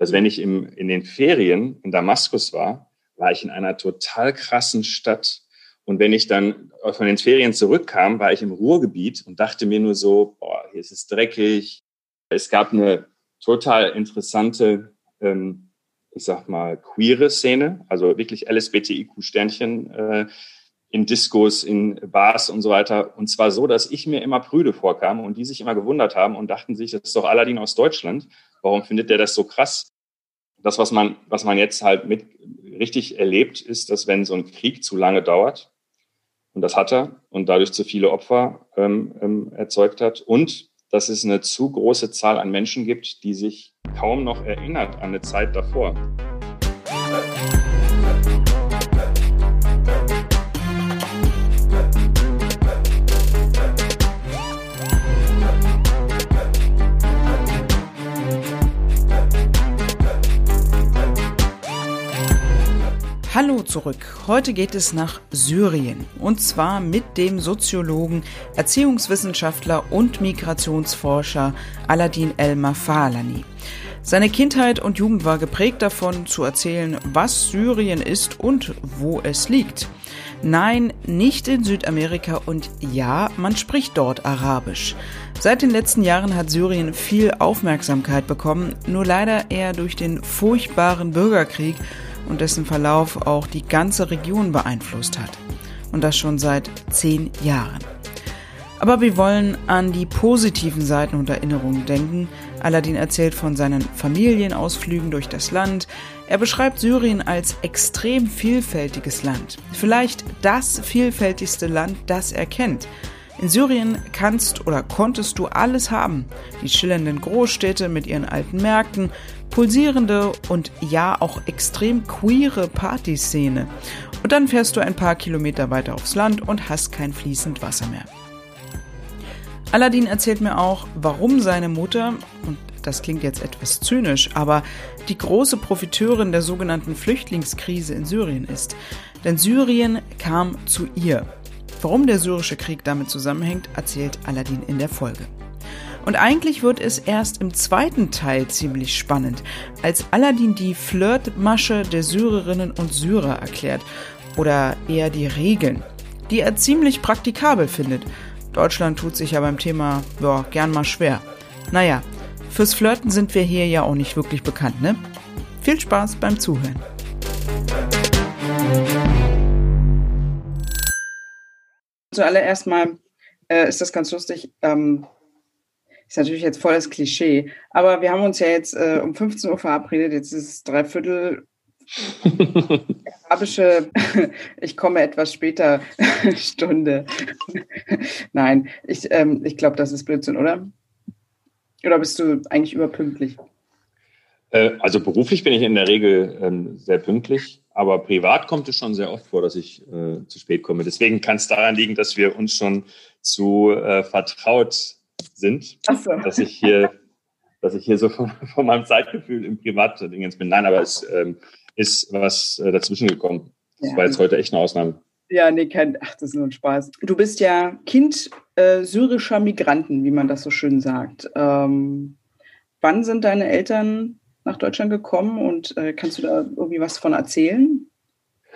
dass wenn ich im, in den Ferien in Damaskus war, war ich in einer total krassen Stadt. Und wenn ich dann von den Ferien zurückkam, war ich im Ruhrgebiet und dachte mir nur so, boah, hier ist es dreckig. Es gab eine total interessante, ähm, ich sag mal, queere Szene, also wirklich LSBTIQ-Sternchen äh, in Diskos, in Bars und so weiter. Und zwar so, dass ich mir immer prüde vorkam und die sich immer gewundert haben und dachten sich, das ist doch Aladdin aus Deutschland. Warum findet der das so krass? Das, was man, was man jetzt halt mit richtig erlebt, ist, dass wenn so ein Krieg zu lange dauert, und das hat er, und dadurch zu viele Opfer ähm, ähm, erzeugt hat, und dass es eine zu große Zahl an Menschen gibt, die sich kaum noch erinnert an eine Zeit davor. Hallo zurück. Heute geht es nach Syrien und zwar mit dem Soziologen, Erziehungswissenschaftler und Migrationsforscher Aladin El-Mafalani. Seine Kindheit und Jugend war geprägt davon, zu erzählen, was Syrien ist und wo es liegt. Nein, nicht in Südamerika und ja, man spricht dort Arabisch. Seit den letzten Jahren hat Syrien viel Aufmerksamkeit bekommen, nur leider eher durch den furchtbaren Bürgerkrieg und dessen Verlauf auch die ganze Region beeinflusst hat. Und das schon seit zehn Jahren. Aber wir wollen an die positiven Seiten und Erinnerungen denken. Aladdin erzählt von seinen Familienausflügen durch das Land. Er beschreibt Syrien als extrem vielfältiges Land. Vielleicht das vielfältigste Land, das er kennt. In Syrien kannst oder konntest du alles haben. Die schillernden Großstädte mit ihren alten Märkten, pulsierende und ja auch extrem queere Partyszene. Und dann fährst du ein paar Kilometer weiter aufs Land und hast kein fließend Wasser mehr. Aladdin erzählt mir auch, warum seine Mutter, und das klingt jetzt etwas zynisch, aber die große Profiteurin der sogenannten Flüchtlingskrise in Syrien ist. Denn Syrien kam zu ihr. Warum der syrische Krieg damit zusammenhängt, erzählt Aladdin in der Folge. Und eigentlich wird es erst im zweiten Teil ziemlich spannend, als Aladdin die Flirtmasche der Syrerinnen und Syrer erklärt oder eher die Regeln, die er ziemlich praktikabel findet. Deutschland tut sich ja beim Thema ja, gern mal schwer. Naja, fürs Flirten sind wir hier ja auch nicht wirklich bekannt, ne? Viel Spaß beim Zuhören. Zuallererst mal äh, ist das ganz lustig. Ähm, ist natürlich jetzt voll das Klischee, aber wir haben uns ja jetzt äh, um 15 Uhr verabredet. Jetzt ist es dreiviertel arabische, ich komme etwas später Stunde. Nein, ich, ähm, ich glaube, das ist Blödsinn, oder? Oder bist du eigentlich überpünktlich? Äh, also beruflich bin ich in der Regel ähm, sehr pünktlich. Aber privat kommt es schon sehr oft vor, dass ich äh, zu spät komme. Deswegen kann es daran liegen, dass wir uns schon zu äh, vertraut sind, so. dass ich hier, dass ich hier so von, von meinem Zeitgefühl im Privatdingens bin. Nein, aber es ähm, ist was äh, dazwischen gekommen. Das ja. war jetzt heute echt eine Ausnahme. Ja, nee, kein, ach, das ist nur ein Spaß. Du bist ja Kind äh, syrischer Migranten, wie man das so schön sagt. Ähm, wann sind deine Eltern nach Deutschland gekommen und äh, kannst du da irgendwie was von erzählen?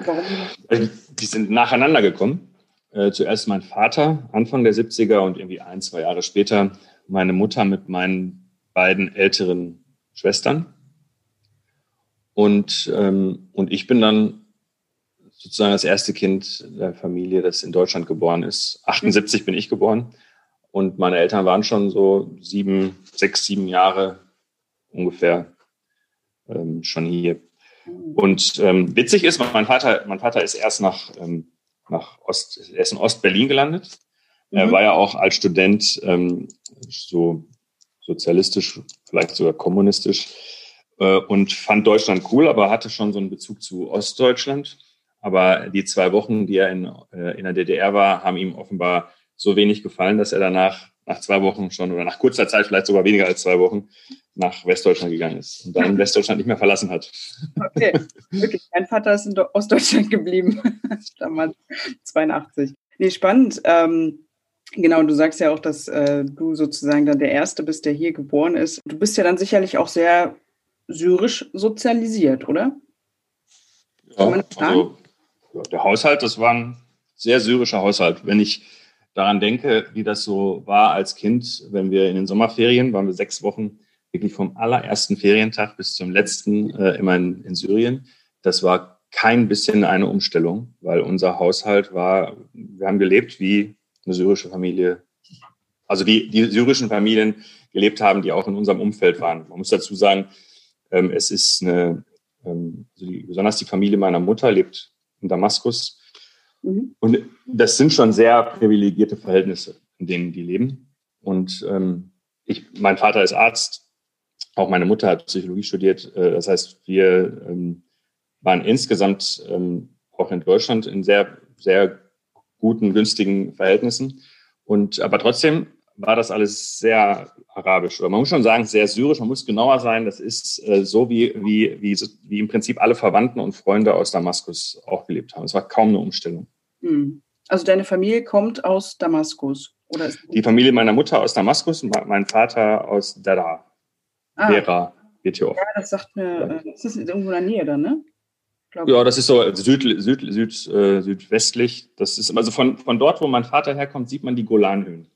Warum? Also, die sind nacheinander gekommen. Äh, zuerst mein Vater, Anfang der 70er und irgendwie ein, zwei Jahre später meine Mutter mit meinen beiden älteren Schwestern. Und, ähm, und ich bin dann sozusagen das erste Kind der Familie, das in Deutschland geboren ist. 78 bin ich geboren. Und meine Eltern waren schon so sieben, sechs, sieben Jahre ungefähr ähm, schon hier. Und ähm, witzig ist, mein Vater, mein Vater ist erst nach, ähm, nach Ost, er ist in Ost-Berlin gelandet. Mhm. Er war ja auch als Student ähm, so sozialistisch, vielleicht sogar kommunistisch äh, und fand Deutschland cool, aber hatte schon so einen Bezug zu Ostdeutschland. Aber die zwei Wochen, die er in, äh, in der DDR war, haben ihm offenbar so wenig gefallen, dass er danach nach zwei Wochen schon oder nach kurzer Zeit, vielleicht sogar weniger als zwei Wochen, nach Westdeutschland gegangen ist und dann Westdeutschland nicht mehr verlassen hat. Okay, wirklich. Mein Vater ist in Ostdeutschland geblieben, damals 82. Nee, spannend. Ähm, genau, du sagst ja auch, dass äh, du sozusagen dann der Erste bist, der hier geboren ist. Du bist ja dann sicherlich auch sehr syrisch sozialisiert, oder? Ja, also der Haushalt, das war ein sehr syrischer Haushalt. Wenn ich daran denke, wie das so war als Kind, wenn wir in den Sommerferien, waren wir sechs Wochen wirklich vom allerersten Ferientag bis zum letzten äh, immer in, in Syrien. Das war kein bisschen eine Umstellung, weil unser Haushalt war, wir haben gelebt wie eine syrische Familie, also die, die syrischen Familien gelebt haben, die auch in unserem Umfeld waren. Man muss dazu sagen, ähm, es ist eine, ähm, also die, besonders die Familie meiner Mutter lebt in Damaskus. Mhm. Und das sind schon sehr privilegierte Verhältnisse, in denen die leben. Und ähm, ich, mein Vater ist Arzt, auch meine Mutter hat Psychologie studiert. Äh, das heißt, wir ähm, waren insgesamt ähm, auch in Deutschland in sehr, sehr guten, günstigen Verhältnissen. Und aber trotzdem war das alles sehr arabisch. Oder man muss schon sagen, sehr syrisch. Man muss genauer sein. Das ist äh, so, wie, wie, wie, wie im Prinzip alle Verwandten und Freunde aus Damaskus auch gelebt haben. Es war kaum eine Umstellung. Hm. Also deine Familie kommt aus Damaskus? Oder Die Familie meiner Mutter aus Damaskus und mein Vater aus Dara. Ah. Dera wird hier oft. Ja, das sagt mir. Äh, das ist irgendwo in der Nähe dann, ne? Ja, das ist so süd, süd, süd, äh, südwestlich. Das ist also von, von dort, wo mein Vater herkommt, sieht man die Golanhöhen.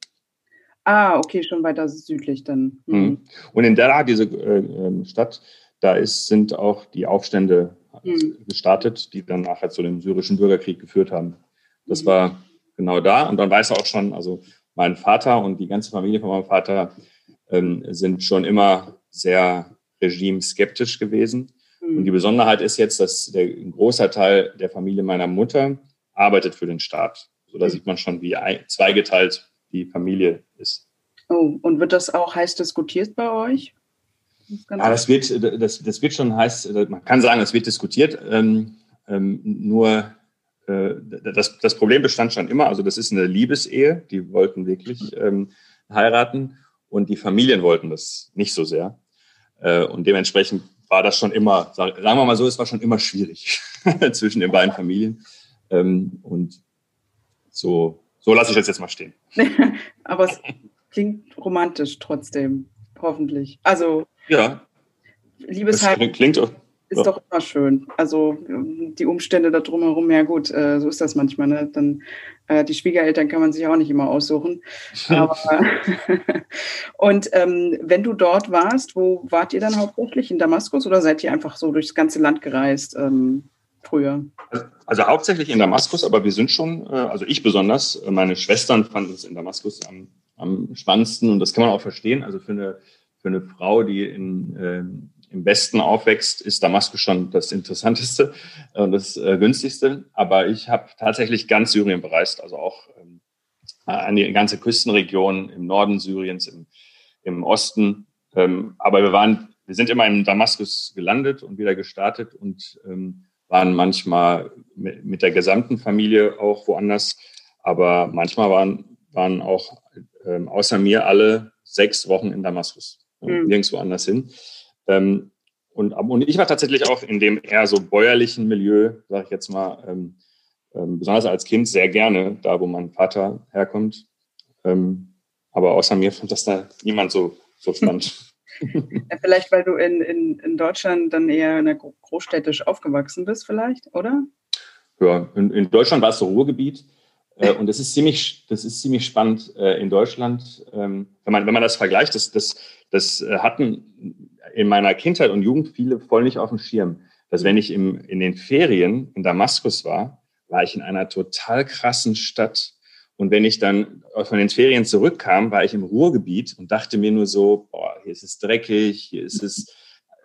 Ah, okay, schon weiter südlich dann. Mhm. mhm. Und in Dera, diese äh, ähm, Stadt, da ist, sind auch die Aufstände mhm. gestartet, die dann nachher zu dem syrischen Bürgerkrieg geführt haben. Das war genau da. Und dann weiß er auch schon, also mein Vater und die ganze Familie von meinem Vater ähm, sind schon immer sehr regimeskeptisch gewesen. Und die Besonderheit ist jetzt, dass der, ein großer Teil der Familie meiner Mutter arbeitet für den Staat. So, da sieht man schon, wie zweigeteilt die Familie ist. Oh, und wird das auch heiß diskutiert bei euch? Das ja, das wird, das, das wird schon heiß, man kann sagen, es wird diskutiert. Ähm, ähm, nur äh, das, das Problem bestand schon immer, also das ist eine Liebesehe, die wollten wirklich ähm, heiraten und die Familien wollten das nicht so sehr. Äh, und dementsprechend war das schon immer, sagen wir mal so, es war schon immer schwierig zwischen den beiden Familien. Ähm, und so so lasse ich das jetzt mal stehen. Aber es klingt romantisch trotzdem, hoffentlich. Also, ja. Liebesheim klingt, ist ja. doch immer schön. Also, die Umstände da drumherum, ja gut, äh, so ist das manchmal. Ne? Dann, äh, die Schwiegereltern kann man sich auch nicht immer aussuchen. Aber, und ähm, wenn du dort warst, wo wart ihr dann hauptsächlich? In Damaskus oder seid ihr einfach so durchs ganze Land gereist? Ähm, früher? Also hauptsächlich in Damaskus, aber wir sind schon, äh, also ich besonders, äh, meine Schwestern fanden es in Damaskus am, am spannendsten und das kann man auch verstehen. Also für eine, für eine Frau, die in, äh, im Westen aufwächst, ist Damaskus schon das Interessanteste und das äh, günstigste. Aber ich habe tatsächlich ganz Syrien bereist, also auch ähm, an die ganze Küstenregion im Norden Syriens, im, im Osten. Ähm, aber wir waren, wir sind immer in Damaskus gelandet und wieder gestartet und ähm, waren manchmal mit, mit der gesamten Familie auch woanders, aber manchmal waren, waren auch ähm, außer mir alle sechs Wochen in Damaskus, mhm. nirgendwo anders hin. Ähm, und, und ich war tatsächlich auch in dem eher so bäuerlichen Milieu, sage ich jetzt mal, ähm, ähm, besonders als Kind sehr gerne, da wo mein Vater herkommt. Ähm, aber außer mir fand das da niemand so, so spannend. Ja, vielleicht, weil du in, in, in Deutschland dann eher in der großstädtisch aufgewachsen bist, vielleicht, oder? Ja, in, in Deutschland war es so Ruhrgebiet. Äh, und das ist ziemlich, das ist ziemlich spannend äh, in Deutschland, ähm, wenn man, wenn man das vergleicht, das, das, das äh, hatten in meiner Kindheit und Jugend viele voll nicht auf dem Schirm, dass wenn ich im, in den Ferien in Damaskus war, war ich in einer total krassen Stadt, und wenn ich dann von den Ferien zurückkam, war ich im Ruhrgebiet und dachte mir nur so, boah, hier ist es dreckig, hier ist es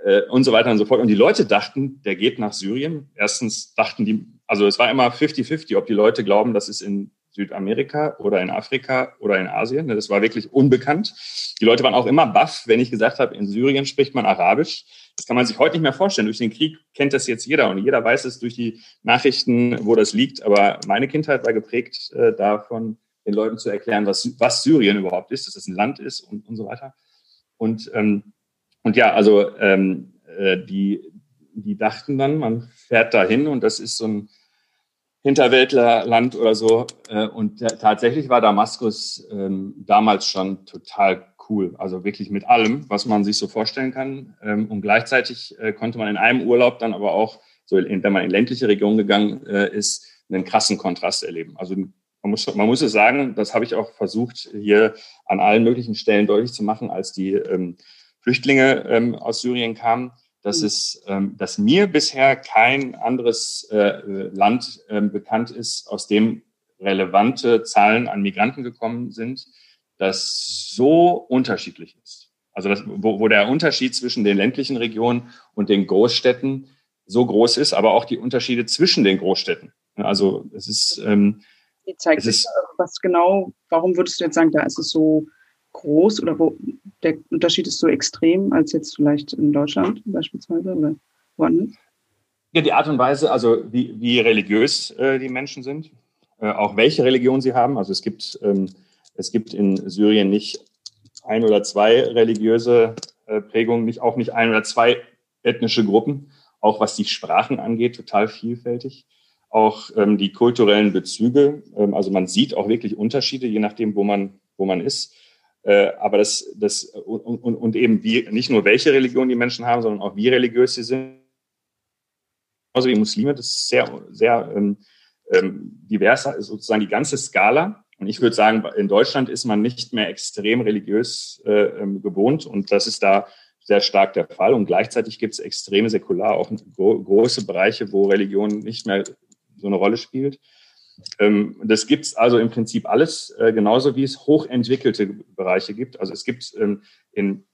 äh, und so weiter und so fort. Und die Leute dachten, der geht nach Syrien. Erstens dachten die, also es war immer 50-50, ob die Leute glauben, das ist in Südamerika oder in Afrika oder in Asien. Das war wirklich unbekannt. Die Leute waren auch immer baff, wenn ich gesagt habe, in Syrien spricht man Arabisch. Das kann man sich heute nicht mehr vorstellen. Durch den Krieg kennt das jetzt jeder und jeder weiß es durch die Nachrichten, wo das liegt. Aber meine Kindheit war geprägt äh, davon, den Leuten zu erklären, was, was Syrien überhaupt ist, dass es ein Land ist und, und so weiter. Und, ähm, und ja, also ähm, äh, die, die dachten dann, man fährt dahin und das ist so ein Hinterwäldlerland oder so. Äh, und tatsächlich war Damaskus ähm, damals schon total cool. Also wirklich mit allem, was man sich so vorstellen kann. Ähm, und gleichzeitig äh, konnte man in einem Urlaub dann aber auch, so in, wenn man in ländliche Regionen gegangen äh, ist, einen krassen Kontrast erleben. Also man muss, man muss es sagen, das habe ich auch versucht, hier an allen möglichen Stellen deutlich zu machen, als die ähm, Flüchtlinge ähm, aus Syrien kamen, dass mhm. es, ähm, dass mir bisher kein anderes äh, Land ähm, bekannt ist, aus dem relevante Zahlen an Migranten gekommen sind, das so unterschiedlich ist. Also das, wo, wo der Unterschied zwischen den ländlichen Regionen und den Großstädten so groß ist, aber auch die Unterschiede zwischen den Großstädten. Also es ist. Ähm, Wie zeigt es sich, was genau, warum würdest du jetzt sagen, da ist es so groß oder wo der Unterschied ist so extrem als jetzt vielleicht in Deutschland beispielsweise oder woanders? Ja, die Art und Weise, also wie, wie religiös äh, die Menschen sind, äh, auch welche Religion sie haben. Also es gibt, ähm, es gibt in Syrien nicht ein oder zwei religiöse äh, Prägungen, nicht, auch nicht ein oder zwei ethnische Gruppen, auch was die Sprachen angeht, total vielfältig. Auch ähm, die kulturellen Bezüge, ähm, also man sieht auch wirklich Unterschiede, je nachdem, wo man, wo man ist. Äh, aber das, das und, und, und eben wie, nicht nur welche Religion die Menschen haben, sondern auch wie religiös sie sind. Genauso wie Muslime, das ist sehr, sehr ähm, ähm, divers, sozusagen die ganze Skala. Und ich würde sagen, in Deutschland ist man nicht mehr extrem religiös äh, ähm, gewohnt und das ist da sehr stark der Fall. Und gleichzeitig gibt es extreme säkular, auch gro große Bereiche, wo Religion nicht mehr so eine Rolle spielt. Ähm, das gibt es also im Prinzip alles, äh, genauso wie es hochentwickelte Bereiche gibt. Also es gibt ähm, in,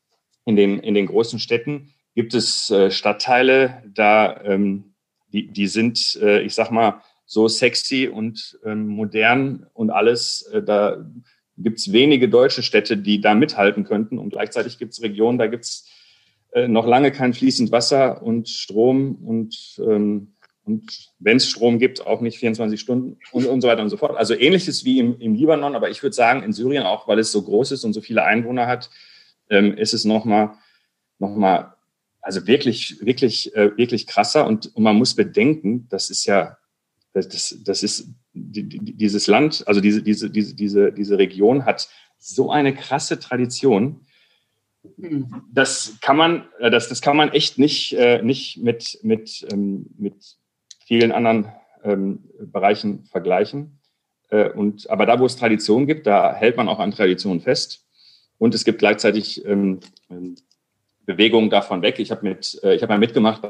in, den, in den großen Städten gibt es äh, Stadtteile, da ähm, die, die sind, äh, ich sag mal, so sexy und modern und alles. da gibt es wenige deutsche Städte, die da mithalten könnten. Und gleichzeitig gibt es Regionen, da gibt es noch lange kein fließend Wasser und Strom und ähm, und wenn es Strom gibt, auch nicht 24 Stunden und, und so weiter und so fort. Also ähnliches wie im, im Libanon, aber ich würde sagen, in Syrien auch, weil es so groß ist und so viele Einwohner hat, ähm, ist es nochmal, noch mal, also wirklich, wirklich, äh, wirklich krasser. Und, und man muss bedenken, das ist ja, das, das ist die, die, dieses Land, also diese, diese, diese, diese, diese Region hat so eine krasse Tradition. Hm. Das kann man, äh, das, das kann man echt nicht, äh, nicht mit, mit, ähm, mit vielen anderen ähm, Bereichen vergleichen. Äh, und, aber da, wo es Tradition gibt, da hält man auch an Traditionen fest. Und es gibt gleichzeitig ähm, ähm Bewegungen davon weg. Ich habe mit, äh, habe mal mitgemacht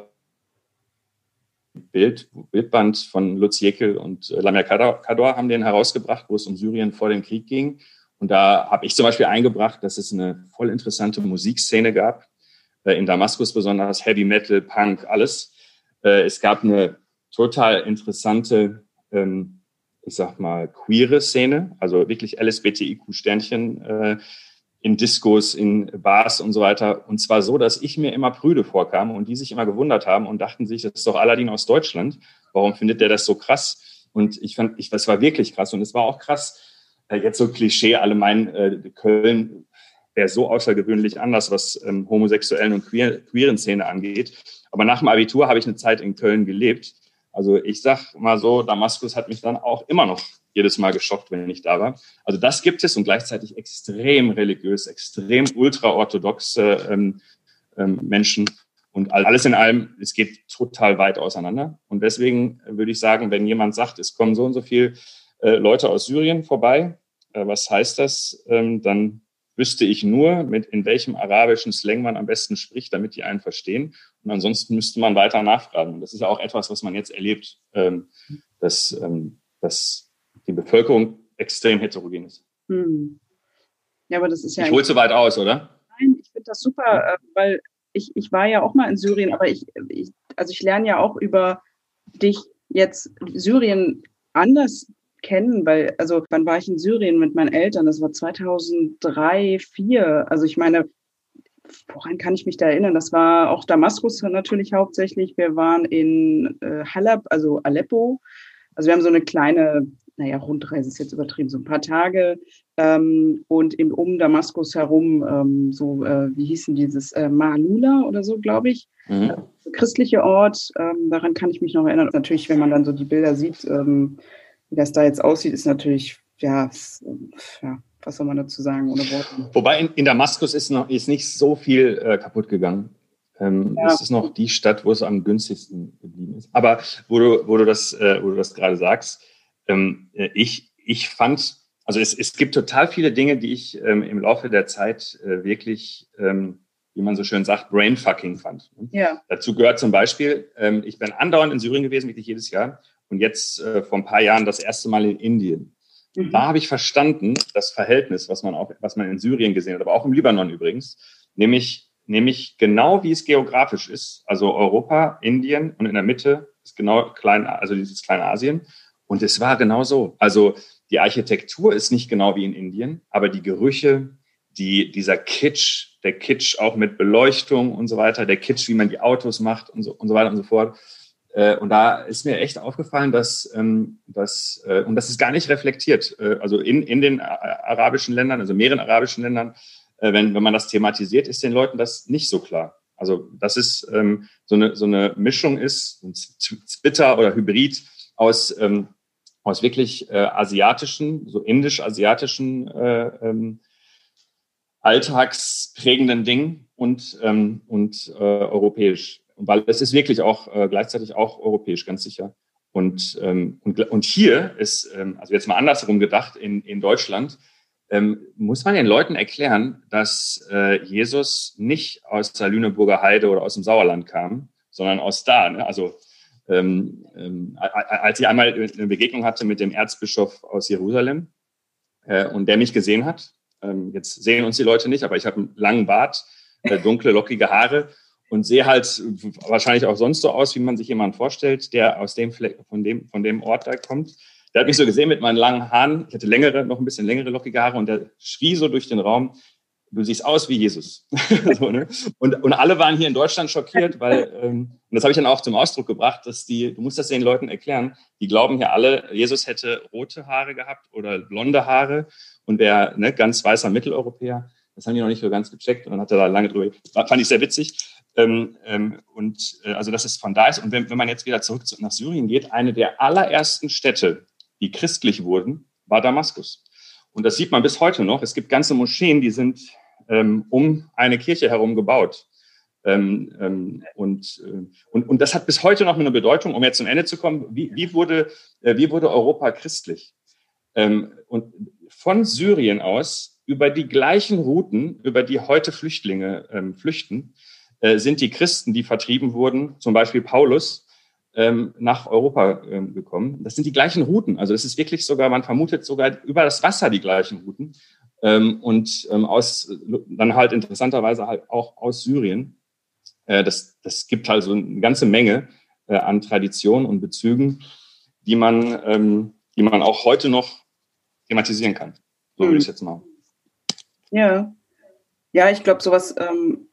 Bild, Bildband von Lutz Jekyll und äh, Lamia Kador haben den herausgebracht, wo es um Syrien vor dem Krieg ging. Und da habe ich zum Beispiel eingebracht, dass es eine voll interessante Musikszene gab, äh, in Damaskus besonders, Heavy Metal, Punk, alles. Äh, es gab eine total interessante, ähm, ich sag mal, queere Szene, also wirklich LSBTIQ-Sternchen äh, in Diskos, in Bars und so weiter. Und zwar so, dass ich mir immer prüde vorkam und die sich immer gewundert haben und dachten sich, das ist doch Aladdin aus Deutschland. Warum findet der das so krass? Und ich fand, ich, das war wirklich krass. Und es war auch krass, äh, jetzt so Klischee, alle meinen, äh, Köln wäre so außergewöhnlich anders, was ähm, homosexuellen und queer, queeren Szene angeht. Aber nach dem Abitur habe ich eine Zeit in Köln gelebt also ich sag mal so, Damaskus hat mich dann auch immer noch jedes Mal geschockt, wenn ich da war. Also das gibt es und gleichzeitig extrem religiös, extrem ultraorthodoxe ähm, ähm, Menschen und alles in allem, es geht total weit auseinander. Und deswegen würde ich sagen, wenn jemand sagt, es kommen so und so viele äh, Leute aus Syrien vorbei, äh, was heißt das? Ähm, dann wüsste ich nur, mit in welchem arabischen Slang man am besten spricht, damit die einen verstehen. Und ansonsten müsste man weiter nachfragen. Das ist ja auch etwas, was man jetzt erlebt, ähm, dass, ähm, dass die Bevölkerung extrem heterogen ist. Hm. Ja, aber das ist ja. Ich hole zu weit aus, oder? Nein, ich finde das super, äh, weil ich, ich war ja auch mal in Syrien, aber ich, ich also ich lerne ja auch über dich jetzt Syrien anders kennen, weil, also wann war ich in Syrien mit meinen Eltern? Das war 2003, 2004. Also ich meine, woran kann ich mich da erinnern? Das war auch Damaskus natürlich hauptsächlich. Wir waren in äh, Halab, also Aleppo. Also wir haben so eine kleine, naja, Rundreise ist jetzt übertrieben, so ein paar Tage. Ähm, und in, um Damaskus herum, ähm, so, äh, wie hießen dieses, äh, Maalula oder so, glaube ich. Mhm. Äh, christliche Ort, ähm, daran kann ich mich noch erinnern. Natürlich, wenn man dann so die Bilder sieht, ähm, wie das da jetzt aussieht, ist natürlich ja, ja was soll man dazu sagen ohne Worte? Wobei in, in Damaskus ist, noch, ist nicht so viel äh, kaputt gegangen. Ähm, ja. Das ist noch die Stadt, wo es am günstigsten geblieben ist. Aber wo du, wo du das, äh, wo du das gerade sagst, ähm, äh, ich, ich fand, also es, es gibt total viele Dinge, die ich ähm, im Laufe der Zeit äh, wirklich, ähm, wie man so schön sagt, brainfucking fand. Ja. Dazu gehört zum Beispiel, ähm, ich bin andauernd in Syrien gewesen, wirklich jedes Jahr, und jetzt äh, vor ein paar Jahren das erste Mal in Indien. Mhm. Da habe ich verstanden, das Verhältnis, was man, auch, was man in Syrien gesehen hat, aber auch im Libanon übrigens, nämlich nämlich genau wie es geografisch ist. Also Europa, Indien und in der Mitte ist genau klein, also dieses kleine Asien. Und es war genau so. Also die Architektur ist nicht genau wie in Indien, aber die Gerüche, die, dieser Kitsch, der Kitsch auch mit Beleuchtung und so weiter, der Kitsch, wie man die Autos macht und so, und so weiter und so fort. Äh, und da ist mir echt aufgefallen, dass, ähm, dass äh, und das ist gar nicht reflektiert, äh, also in, in den arabischen Ländern, also mehreren arabischen Ländern, äh, wenn, wenn man das thematisiert, ist den Leuten das nicht so klar. Also dass es ähm, so, eine, so eine Mischung ist, ein Splitter oder Hybrid aus, ähm, aus wirklich äh, asiatischen, so indisch-asiatischen äh, ähm, alltagsprägenden Dingen und, ähm, und äh, europäisch. Weil es ist wirklich auch äh, gleichzeitig auch europäisch, ganz sicher. Und, ähm, und, und hier ist, ähm, also jetzt mal andersherum gedacht, in, in Deutschland ähm, muss man den Leuten erklären, dass äh, Jesus nicht aus der Lüneburger Heide oder aus dem Sauerland kam, sondern aus da. Ne? Also ähm, ähm, als ich einmal eine Begegnung hatte mit dem Erzbischof aus Jerusalem äh, und der mich gesehen hat, ähm, jetzt sehen uns die Leute nicht, aber ich habe einen langen Bart, äh, dunkle, lockige Haare und sehe halt wahrscheinlich auch sonst so aus, wie man sich jemanden vorstellt, der aus dem Fleck, von dem, von dem Ort da kommt. Der hat mich so gesehen mit meinen langen Haaren. Ich hatte längere, noch ein bisschen längere lockige Haare und der schrie so durch den Raum, du siehst aus wie Jesus. so, ne? und, und alle waren hier in Deutschland schockiert, weil, ähm, und das habe ich dann auch zum Ausdruck gebracht, dass die, du musst das den Leuten erklären, die glauben hier alle, Jesus hätte rote Haare gehabt oder blonde Haare und wäre ne, ganz weißer Mitteleuropäer. Das haben die noch nicht so ganz gecheckt und dann hat er da lange drüber, fand ich sehr witzig. Ähm, ähm, und äh, also, dass es von da ist. Und wenn, wenn man jetzt wieder zurück zu, nach Syrien geht, eine der allerersten Städte, die christlich wurden, war Damaskus. Und das sieht man bis heute noch. Es gibt ganze Moscheen, die sind ähm, um eine Kirche herum gebaut. Ähm, ähm, und, äh, und, und das hat bis heute noch eine Bedeutung, um jetzt zum Ende zu kommen. Wie, wie, wurde, äh, wie wurde Europa christlich? Ähm, und von Syrien aus über die gleichen Routen, über die heute Flüchtlinge ähm, flüchten, sind die Christen, die vertrieben wurden, zum Beispiel Paulus, ähm, nach Europa ähm, gekommen. Das sind die gleichen Routen. Also es ist wirklich sogar, man vermutet sogar über das Wasser die gleichen Routen. Ähm, und aus, dann halt interessanterweise halt auch aus Syrien. Äh, das, das gibt also eine ganze Menge äh, an Traditionen und Bezügen, die man, die man auch heute noch thematisieren kann. So würde ich es jetzt machen. Ja. Ja, ich glaube, sowas ähm,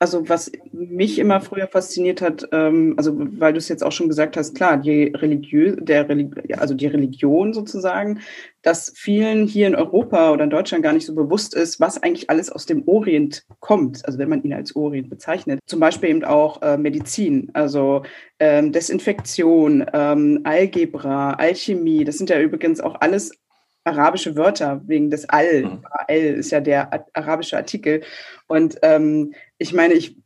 also was mich immer früher fasziniert hat, ähm, also weil du es jetzt auch schon gesagt hast, klar, die Religiö der Religi also die Religion sozusagen, dass vielen hier in Europa oder in Deutschland gar nicht so bewusst ist, was eigentlich alles aus dem Orient kommt, also wenn man ihn als Orient bezeichnet. Zum Beispiel eben auch äh, Medizin, also ähm, Desinfektion, ähm, Algebra, Alchemie, das sind ja übrigens auch alles arabische Wörter wegen des Al. Mhm. Al ist ja der arabische Artikel. Und ähm, ich meine, ich,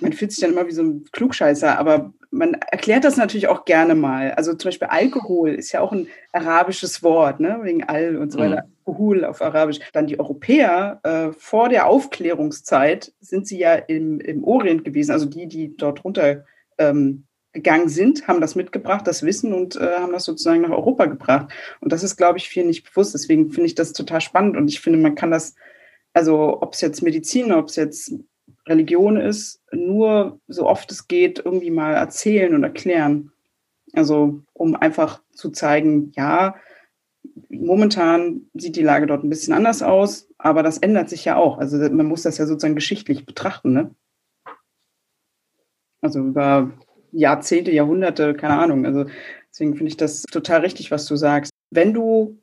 man fühlt sich dann immer wie so ein Klugscheißer, aber man erklärt das natürlich auch gerne mal. Also zum Beispiel Alkohol ist ja auch ein arabisches Wort, ne? wegen Al und so weiter. Mhm. Alkohol auf Arabisch. Dann die Europäer äh, vor der Aufklärungszeit sind sie ja im, im Orient gewesen, also die, die dort runter ähm, gegangen sind, haben das mitgebracht, das Wissen und äh, haben das sozusagen nach Europa gebracht. Und das ist, glaube ich, vielen nicht bewusst. Deswegen finde ich das total spannend und ich finde, man kann das, also ob es jetzt Medizin, ob es jetzt Religion ist, nur so oft es geht, irgendwie mal erzählen und erklären. Also um einfach zu zeigen, ja, momentan sieht die Lage dort ein bisschen anders aus, aber das ändert sich ja auch. Also man muss das ja sozusagen geschichtlich betrachten, ne? Also über Jahrzehnte, Jahrhunderte, keine Ahnung. Also deswegen finde ich das total richtig, was du sagst. Wenn du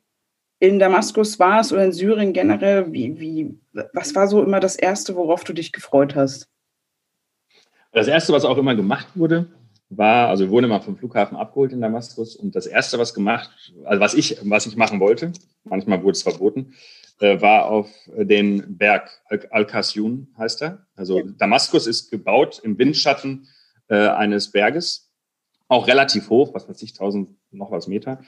in Damaskus warst oder in Syrien generell, wie, wie, was war so immer das Erste, worauf du dich gefreut hast? Das Erste, was auch immer gemacht wurde, war, also wir wurden immer vom Flughafen abgeholt in Damaskus und das Erste, was gemacht, also was ich, was ich machen wollte, manchmal wurde es verboten, äh, war auf den Berg Al-Qasyun, heißt er. Also ja. Damaskus ist gebaut im Windschatten äh, eines Berges, auch relativ hoch, was weiß ich, 1000 noch was Meter.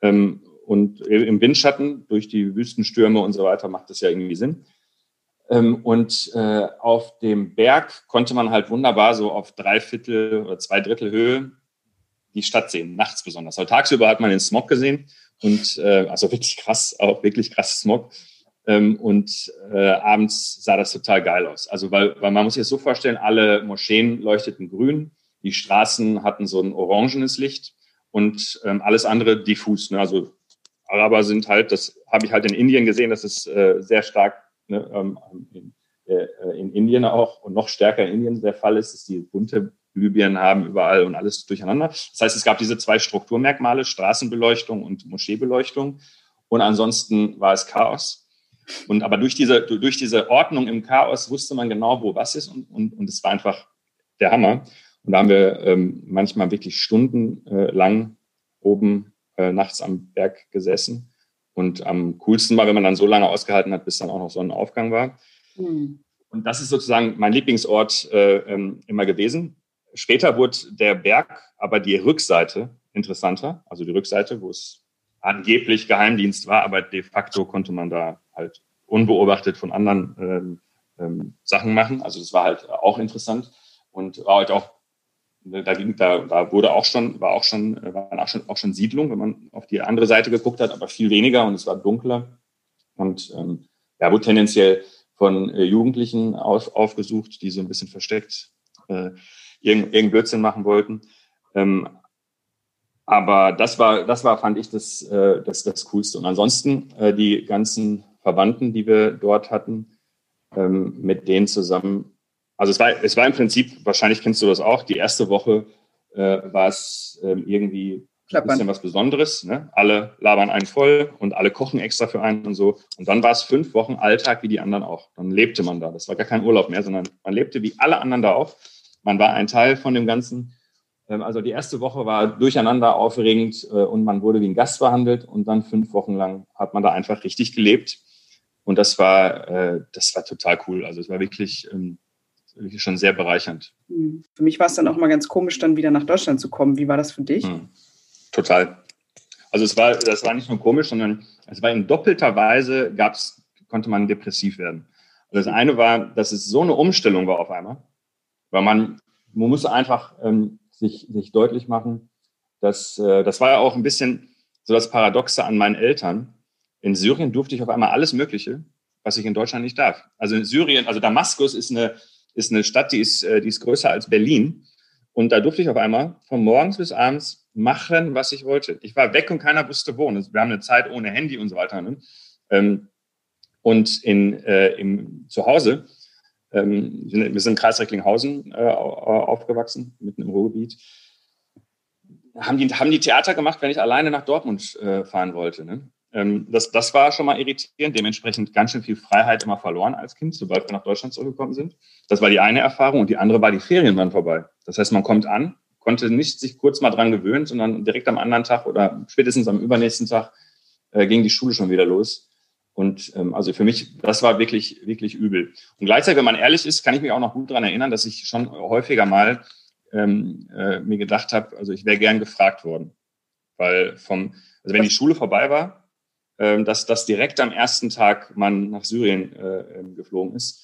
Ähm, und im Windschatten durch die Wüstenstürme und so weiter macht das ja irgendwie Sinn. Ähm, und äh, auf dem Berg konnte man halt wunderbar so auf drei Viertel oder zwei Drittel Höhe die Stadt sehen, nachts besonders. Aber tagsüber hat man den Smog gesehen und äh, also wirklich krass, auch wirklich krass Smog. Ähm, und äh, abends sah das total geil aus. Also weil, weil man muss sich das so vorstellen, alle Moscheen leuchteten grün, die Straßen hatten so ein orangenes Licht und ähm, alles andere diffus. Ne? Also Araber sind halt, das habe ich halt in Indien gesehen, das ist äh, sehr stark ne, ähm, in, äh, in Indien auch und noch stärker in Indien der Fall ist, dass die bunte Libyen haben überall und alles durcheinander. Das heißt, es gab diese zwei Strukturmerkmale, Straßenbeleuchtung und Moscheebeleuchtung. Und ansonsten war es Chaos. Und aber durch diese, durch diese Ordnung im Chaos wusste man genau, wo was ist und, und, und es war einfach der Hammer. Und da haben wir ähm, manchmal wirklich stundenlang äh, oben äh, nachts am Berg gesessen. Und am coolsten war, wenn man dann so lange ausgehalten hat, bis dann auch noch Sonnenaufgang war. Mhm. Und das ist sozusagen mein Lieblingsort äh, ähm, immer gewesen. Später wurde der Berg aber die Rückseite interessanter, also die Rückseite, wo es angeblich Geheimdienst war, aber de facto konnte man da halt unbeobachtet von anderen ähm, ähm, Sachen machen. Also das war halt auch interessant und war halt auch da ging, da, da wurde auch schon, war auch schon, waren auch schon, auch schon Siedlungen, wenn man auf die andere Seite geguckt hat, aber viel weniger und es war dunkler. Und ähm, ja, wurde tendenziell von äh, Jugendlichen auf, aufgesucht, die so ein bisschen versteckt äh, irgendeinen irgendein Blödsinn machen wollten. Ähm, aber das war, das war, fand ich, das, äh, das, das Coolste. Und ansonsten äh, die ganzen Verwandten, die wir dort hatten, ähm, mit denen zusammen. Also es war, es war im Prinzip, wahrscheinlich kennst du das auch, die erste Woche äh, war es ähm, irgendwie Klappern. ein bisschen was Besonderes. Ne? Alle labern einen voll und alle kochen extra für einen und so. Und dann war es fünf Wochen Alltag wie die anderen auch. Dann lebte man da. Das war gar kein Urlaub mehr, sondern man lebte wie alle anderen da auch. Man war ein Teil von dem Ganzen. Ähm, also die erste Woche war durcheinander aufregend äh, und man wurde wie ein Gast behandelt und dann fünf Wochen lang hat man da einfach richtig gelebt. Und das war, äh, das war total cool. Also es war wirklich, ähm, wirklich schon sehr bereichernd. Hm. Für mich war es dann auch mal ganz komisch, dann wieder nach Deutschland zu kommen. Wie war das für dich? Hm. Total. Also es war, das war nicht nur komisch, sondern es war in doppelter Weise gab's, konnte man depressiv werden. Also das eine war, dass es so eine Umstellung war auf einmal. Weil man, man muss einfach ähm, sich, sich deutlich machen, dass äh, das war ja auch ein bisschen so das Paradoxe an meinen Eltern. In Syrien durfte ich auf einmal alles Mögliche, was ich in Deutschland nicht darf. Also in Syrien, also Damaskus ist eine, ist eine Stadt, die ist, äh, die ist größer als Berlin. Und da durfte ich auf einmal von morgens bis abends machen, was ich wollte. Ich war weg und keiner wusste wo. Wir haben eine Zeit ohne Handy und so weiter. Ne? Ähm, und in, äh, im Zuhause ähm, wir sind in Kreis Recklinghausen äh, aufgewachsen, mitten im Ruhrgebiet. Haben die, haben die Theater gemacht, wenn ich alleine nach Dortmund äh, fahren wollte. Ne? Ähm, das, das war schon mal irritierend. Dementsprechend ganz schön viel Freiheit immer verloren als Kind, sobald wir nach Deutschland zurückgekommen sind. Das war die eine Erfahrung. Und die andere war, die Ferien waren vorbei. Das heißt, man kommt an, konnte nicht sich kurz mal dran gewöhnen, sondern direkt am anderen Tag oder spätestens am übernächsten Tag äh, ging die Schule schon wieder los. Und ähm, also für mich, das war wirklich, wirklich übel. Und gleichzeitig, wenn man ehrlich ist, kann ich mich auch noch gut daran erinnern, dass ich schon häufiger mal ähm, äh, mir gedacht habe, also ich wäre gern gefragt worden. Weil vom, also wenn die Schule vorbei war, dass das direkt am ersten Tag man nach Syrien äh, ähm, geflogen ist.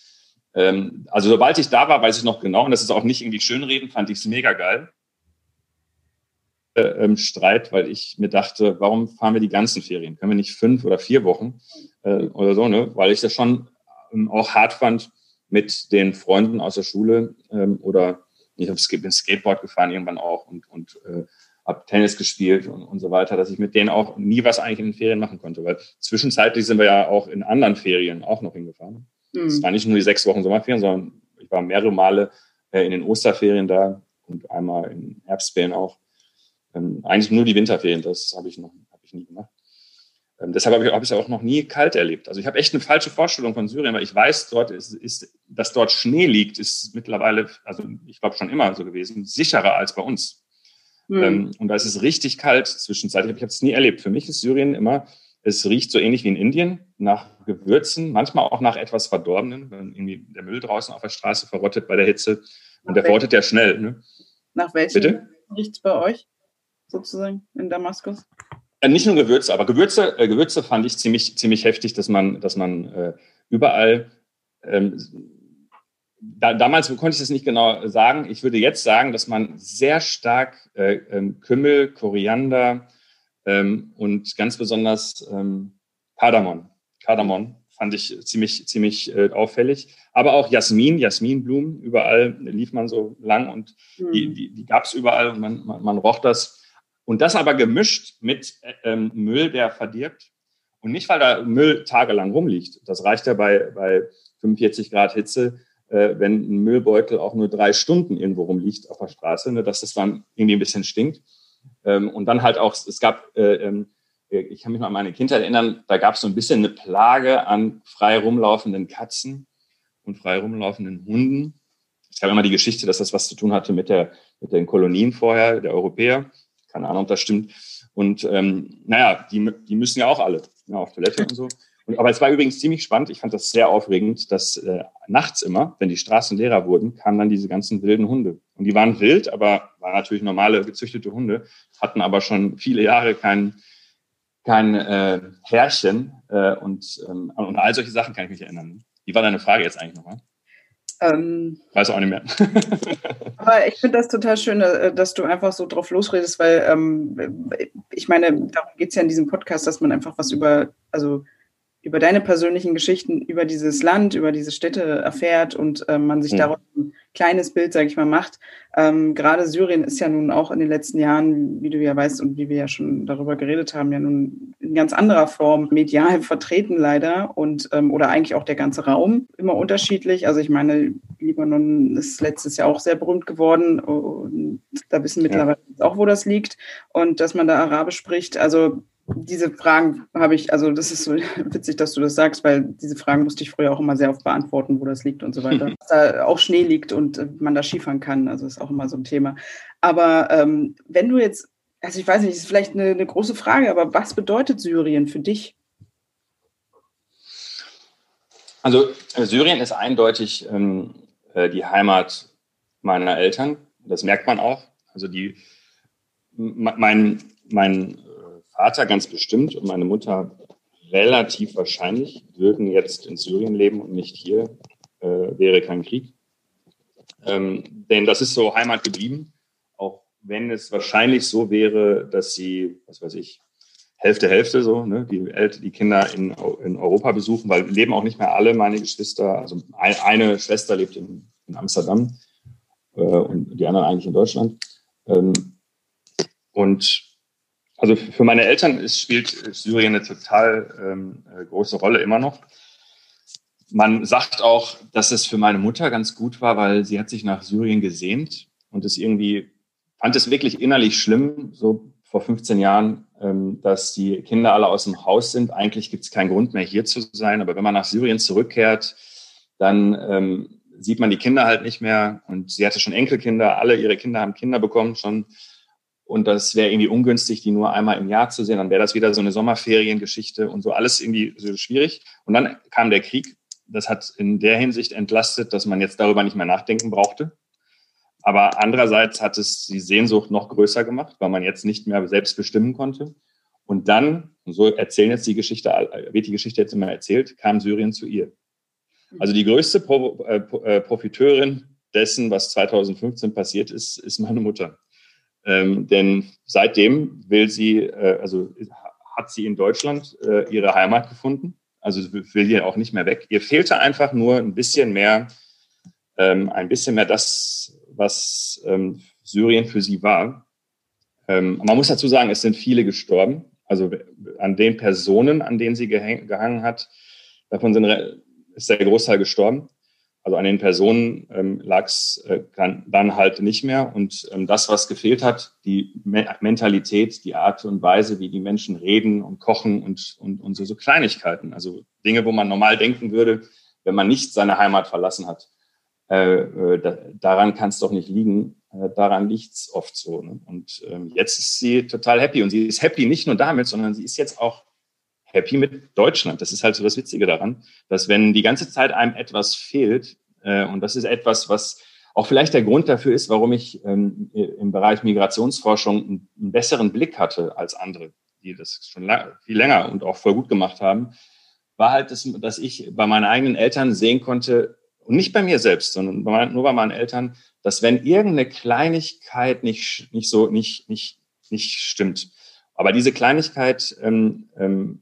Ähm, also sobald ich da war, weiß ich noch genau, und das ist auch nicht irgendwie schönreden, fand ich es mega geil. Äh, ähm, Streit, weil ich mir dachte, warum fahren wir die ganzen Ferien? Können wir nicht fünf oder vier Wochen? äh, oder so, ne? weil ich das schon ähm, auch hart fand mit den Freunden aus der Schule ähm, oder ich habe Skateboard gefahren irgendwann auch und, und äh, habe Tennis gespielt und, und so weiter, dass ich mit denen auch nie was eigentlich in den Ferien machen konnte, weil zwischenzeitlich sind wir ja auch in anderen Ferien auch noch hingefahren. Es mhm. war nicht nur die sechs Wochen Sommerferien, sondern ich war mehrere Male äh, in den Osterferien da und einmal in Herbstferien auch. Ähm, eigentlich nur die Winterferien, das habe ich noch hab ich nie gemacht. Ähm, deshalb habe ich, hab ich es auch noch nie kalt erlebt. Also ich habe echt eine falsche Vorstellung von Syrien, weil ich weiß, dort ist, ist dass dort Schnee liegt, ist mittlerweile, also ich glaube schon immer so gewesen, sicherer als bei uns. Mhm. Ähm, und da ist es richtig kalt zwischenzeitlich. Ich habe es nie erlebt. Für mich ist Syrien immer Es riecht so ähnlich wie in Indien nach Gewürzen, manchmal auch nach etwas Verdorbenen, wenn irgendwie der Müll draußen auf der Straße verrottet bei der Hitze. Und der verrottet ja schnell. Ne? Nach welchem riecht es bei euch sozusagen in Damaskus? Äh, nicht nur Gewürze, aber Gewürze, äh, Gewürze fand ich ziemlich, ziemlich heftig, dass man, dass man äh, überall ähm, da, damals konnte ich das nicht genau sagen. Ich würde jetzt sagen, dass man sehr stark äh, ähm, Kümmel, Koriander ähm, und ganz besonders ähm, Kardamom, Kardamom fand ich ziemlich, ziemlich äh, auffällig. Aber auch Jasmin, Jasminblumen, überall lief man so lang und mhm. die, die, die gab es überall und man, man, man, roch das. Und das aber gemischt mit ähm, Müll, der verdirbt. Und nicht, weil da Müll tagelang rumliegt. Das reicht ja bei, bei 45 Grad Hitze, äh, wenn ein Müllbeutel auch nur drei Stunden irgendwo rumliegt auf der Straße, ne, dass das dann irgendwie ein bisschen stinkt. Ähm, und dann halt auch, es gab äh, ähm, ich kann mich noch an meine Kindheit erinnern, da gab es so ein bisschen eine Plage an frei rumlaufenden Katzen und frei rumlaufenden Hunden. Ich habe immer die Geschichte, dass das was zu tun hatte mit, der, mit den Kolonien vorher, der Europäer. Keine Ahnung, ob das stimmt. Und ähm, naja, die, die müssen ja auch alle ja, auf Toilette und so. Aber es war übrigens ziemlich spannend. Ich fand das sehr aufregend, dass äh, nachts immer, wenn die Straßen leerer wurden, kamen dann diese ganzen wilden Hunde. Und die waren wild, aber waren natürlich normale gezüchtete Hunde, hatten aber schon viele Jahre keinen kein äh, Herrchen äh, und, ähm, und all solche Sachen kann ich mich erinnern. Wie war deine Frage jetzt eigentlich nochmal? Ähm, Weiß auch nicht mehr. aber ich finde das total schön, äh, dass du einfach so drauf losredest, weil ähm, ich meine, darum geht es ja in diesem Podcast, dass man einfach was über, also über deine persönlichen Geschichten, über dieses Land, über diese Städte erfährt und äh, man sich mhm. daraus ein kleines Bild, sage ich mal, macht. Ähm, Gerade Syrien ist ja nun auch in den letzten Jahren, wie du ja weißt und wie wir ja schon darüber geredet haben, ja nun in ganz anderer Form medial vertreten leider und ähm, oder eigentlich auch der ganze Raum immer unterschiedlich. Also ich meine, Libanon ist letztes Jahr auch sehr berühmt geworden und da wissen mittlerweile ja. auch, wo das liegt und dass man da Arabisch spricht. Also diese Fragen habe ich, also das ist so witzig, dass du das sagst, weil diese Fragen musste ich früher auch immer sehr oft beantworten, wo das liegt und so weiter. Dass da auch Schnee liegt und äh, man da Skifahren kann, also ist auch immer so ein Thema. Aber ähm, wenn du jetzt, also ich weiß nicht, ist vielleicht eine, eine große Frage, aber was bedeutet Syrien für dich? Also äh, Syrien ist eindeutig ähm, äh, die Heimat meiner Eltern. Das merkt man auch. Also die, mein, mein Vater ganz bestimmt und meine Mutter relativ wahrscheinlich würden jetzt in Syrien leben und nicht hier, äh, wäre kein Krieg. Ähm, denn das ist so Heimat geblieben, auch wenn es wahrscheinlich so wäre, dass sie, was weiß ich, Hälfte, Hälfte so, ne, die, Eltern, die Kinder in, in Europa besuchen, weil leben auch nicht mehr alle meine Geschwister. Also ein, eine Schwester lebt in, in Amsterdam äh, und die anderen eigentlich in Deutschland. Ähm, und also für meine Eltern ist, spielt Syrien eine total ähm, äh, große Rolle immer noch. Man sagt auch, dass es für meine Mutter ganz gut war, weil sie hat sich nach Syrien gesehnt und es irgendwie fand es wirklich innerlich schlimm, so vor 15 Jahren, ähm, dass die Kinder alle aus dem Haus sind. Eigentlich gibt es keinen Grund mehr hier zu sein, aber wenn man nach Syrien zurückkehrt, dann ähm, sieht man die Kinder halt nicht mehr. Und sie hatte schon Enkelkinder, alle ihre Kinder haben Kinder bekommen schon und das wäre irgendwie ungünstig, die nur einmal im Jahr zu sehen. Dann wäre das wieder so eine Sommerferiengeschichte und so alles irgendwie so schwierig. Und dann kam der Krieg. Das hat in der Hinsicht entlastet, dass man jetzt darüber nicht mehr nachdenken brauchte. Aber andererseits hat es die Sehnsucht noch größer gemacht, weil man jetzt nicht mehr selbst bestimmen konnte. Und dann, so erzählen jetzt die Geschichte, wird die Geschichte jetzt immer erzählt, kam Syrien zu ihr. Also die größte äh, äh, Profiteurin dessen, was 2015 passiert ist, ist meine Mutter. Ähm, denn seitdem will sie, äh, also hat sie in Deutschland äh, ihre Heimat gefunden. Also will hier auch nicht mehr weg. Ihr fehlte einfach nur ein bisschen mehr, ähm, ein bisschen mehr das, was ähm, Syrien für sie war. Ähm, man muss dazu sagen, es sind viele gestorben. Also an den Personen, an denen sie gehangen hat, davon sind, ist der Großteil gestorben. Also an den Personen ähm, lag es äh, dann halt nicht mehr. Und ähm, das, was gefehlt hat, die Me Mentalität, die Art und Weise, wie die Menschen reden und kochen und, und, und so, so Kleinigkeiten. Also Dinge, wo man normal denken würde, wenn man nicht seine Heimat verlassen hat. Äh, äh, da, daran kann es doch nicht liegen. Äh, daran liegt es oft so. Ne? Und ähm, jetzt ist sie total happy. Und sie ist happy nicht nur damit, sondern sie ist jetzt auch happy mit Deutschland. Das ist halt so das Witzige daran, dass wenn die ganze Zeit einem etwas fehlt, äh, und das ist etwas, was auch vielleicht der Grund dafür ist, warum ich ähm, im Bereich Migrationsforschung einen, besseren Blick hatte als andere, die das schon viel länger und auch voll gut gemacht haben, war halt, dass, dass ich bei meinen eigenen Eltern sehen konnte, und nicht bei mir selbst, sondern nur bei meinen Eltern, dass wenn irgendeine Kleinigkeit nicht, nicht so, nicht, nicht, nicht stimmt, aber diese Kleinigkeit ähm, ähm,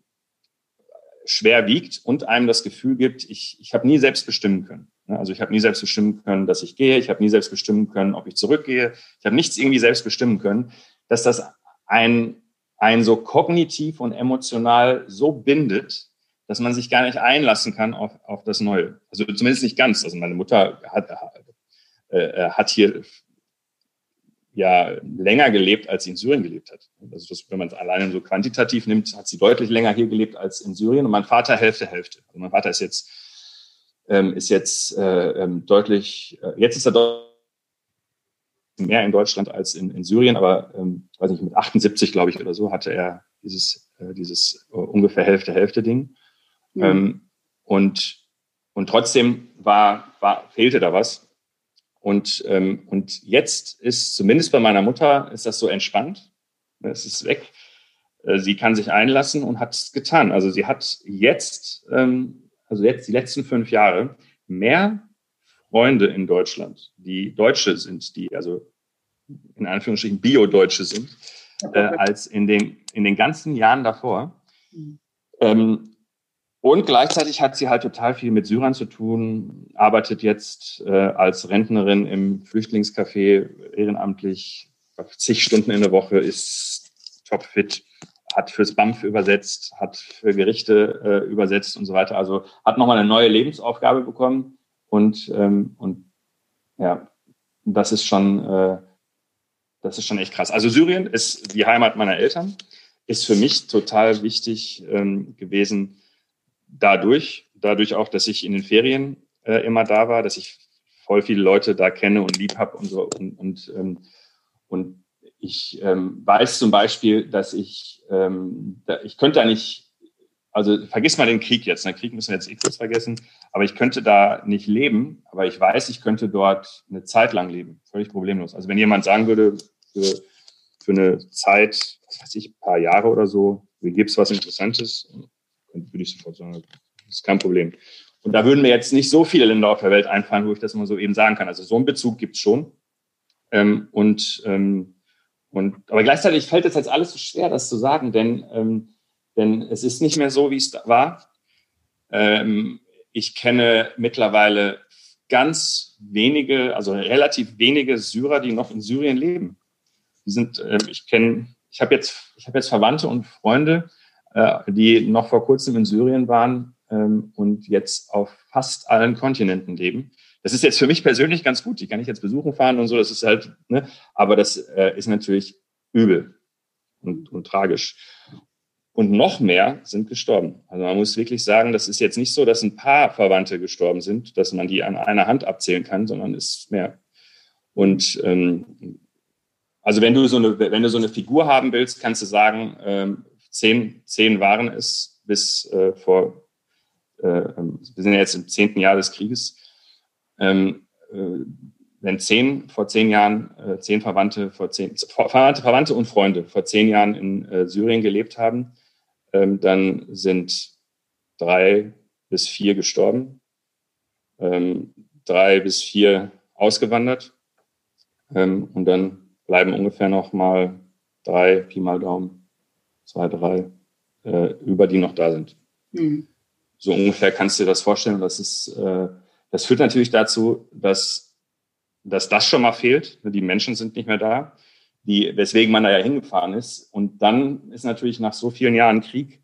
schwer wiegt und einem das Gefühl gibt, ich, ich habe nie selbst bestimmen können. Also ich habe nie selbst bestimmen können, dass ich gehe, ich habe nie selbst bestimmen können, ob ich zurückgehe, ich habe nichts irgendwie selbst bestimmen können, dass das ein, ein so kognitiv und emotional so bindet, dass man sich gar nicht einlassen kann auf, auf das Neue. Also zumindest nicht ganz. Also meine Mutter hat, äh, hat hier ja länger gelebt, als sie in Syrien gelebt hat. Also das, wenn man es alleine so quantitativ nimmt, hat sie deutlich länger hier gelebt als in Syrien. Und mein Vater Hälfte, Hälfte. Also mein Vater ist jetzt, ähm, ist jetzt äh, ähm, deutlich, äh, jetzt ist er deutlich mehr in Deutschland als in, in Syrien, aber ähm, weiß nicht, mit 78, glaube ich, oder so, hatte er dieses, äh, dieses uh, ungefähr Hälfte-Hälfte-Ding. Mhm. Ähm, und, und trotzdem war, war, fehlte da was. Und, ähm, und jetzt ist zumindest bei meiner Mutter ist das so entspannt. Es ist weg. Äh, sie kann sich einlassen und hat es getan. Also sie hat jetzt, ähm, also jetzt die letzten fünf Jahre mehr Freunde in Deutschland, die Deutsche sind, die also in Anführungsstrichen Bio-Deutsche sind, äh, als in den, in den ganzen Jahren davor. Mhm. Ähm, und gleichzeitig hat sie halt total viel mit Syrern zu tun, arbeitet jetzt äh, als Rentnerin im Flüchtlingscafé ehrenamtlich, zig Stunden in der Woche, ist topfit, hat fürs BAMF übersetzt, hat für Gerichte äh, übersetzt und so weiter. Also hat nochmal eine neue Lebensaufgabe bekommen. Und, ähm, und ja, das ist schon, äh, das ist schon echt krass. Also Syrien ist die Heimat meiner Eltern, ist für mich total wichtig ähm, gewesen, dadurch, dadurch auch, dass ich in den Ferien äh, immer da war, dass ich voll viele Leute da kenne und lieb habe und so. Und, und, ähm, und ich ähm, weiß zum Beispiel, dass ich, ähm, da, ich könnte da nicht, also vergiss mal den Krieg jetzt, den Krieg müssen wir jetzt eh kurz vergessen, aber ich könnte da nicht leben, aber ich weiß, ich könnte dort eine Zeit lang leben, völlig problemlos. Also wenn jemand sagen würde, für, für eine Zeit, was weiß ich, paar Jahre oder so, wie gibt es was Interessantes, würde ich sofort sagen, das ist kein Problem. Und da würden mir jetzt nicht so viele Länder auf der Welt einfallen, wo ich das mal so eben sagen kann. Also so einen Bezug gibt es schon. Ähm, und, ähm, und, aber gleichzeitig fällt es jetzt alles so schwer, das zu sagen, denn, ähm, denn es ist nicht mehr so, wie es war. Ähm, ich kenne mittlerweile ganz wenige, also relativ wenige Syrer, die noch in Syrien leben. Die sind, äh, ich kenne, ich habe jetzt, ich habe jetzt Verwandte und Freunde, die noch vor kurzem in Syrien waren ähm, und jetzt auf fast allen Kontinenten leben. Das ist jetzt für mich persönlich ganz gut. Die kann ich jetzt besuchen fahren und so. Das ist halt, ne? aber das äh, ist natürlich übel und, und tragisch. Und noch mehr sind gestorben. Also man muss wirklich sagen, das ist jetzt nicht so, dass ein paar Verwandte gestorben sind, dass man die an einer Hand abzählen kann, sondern es ist mehr. Und ähm, also wenn du so eine, wenn du so eine Figur haben willst, kannst du sagen, ähm, zehn, zehn waren es bis äh, vor, äh, ähm, wir sind ja jetzt im zehnten Jahr des Krieges. Ähm, äh, wenn zehn vor zehn Jahren, äh, zehn Verwandte vor zehn, Verwandte, Verwandte und Freunde vor zehn Jahren in äh, Syrien gelebt haben, ähm, dann sind drei bis vier gestorben, ähm, drei bis vier ausgewandert ähm, und dann bleiben ungefähr noch mal drei, Pi mal Daumen zwei, drei, äh, über die noch da sind. Mhm. So ungefähr kannst du dir das vorstellen. Das, ist, äh, das führt natürlich dazu, dass, dass das schon mal fehlt. Die Menschen sind nicht mehr da, die, weswegen man da ja hingefahren ist. Und dann ist natürlich nach so vielen Jahren Krieg,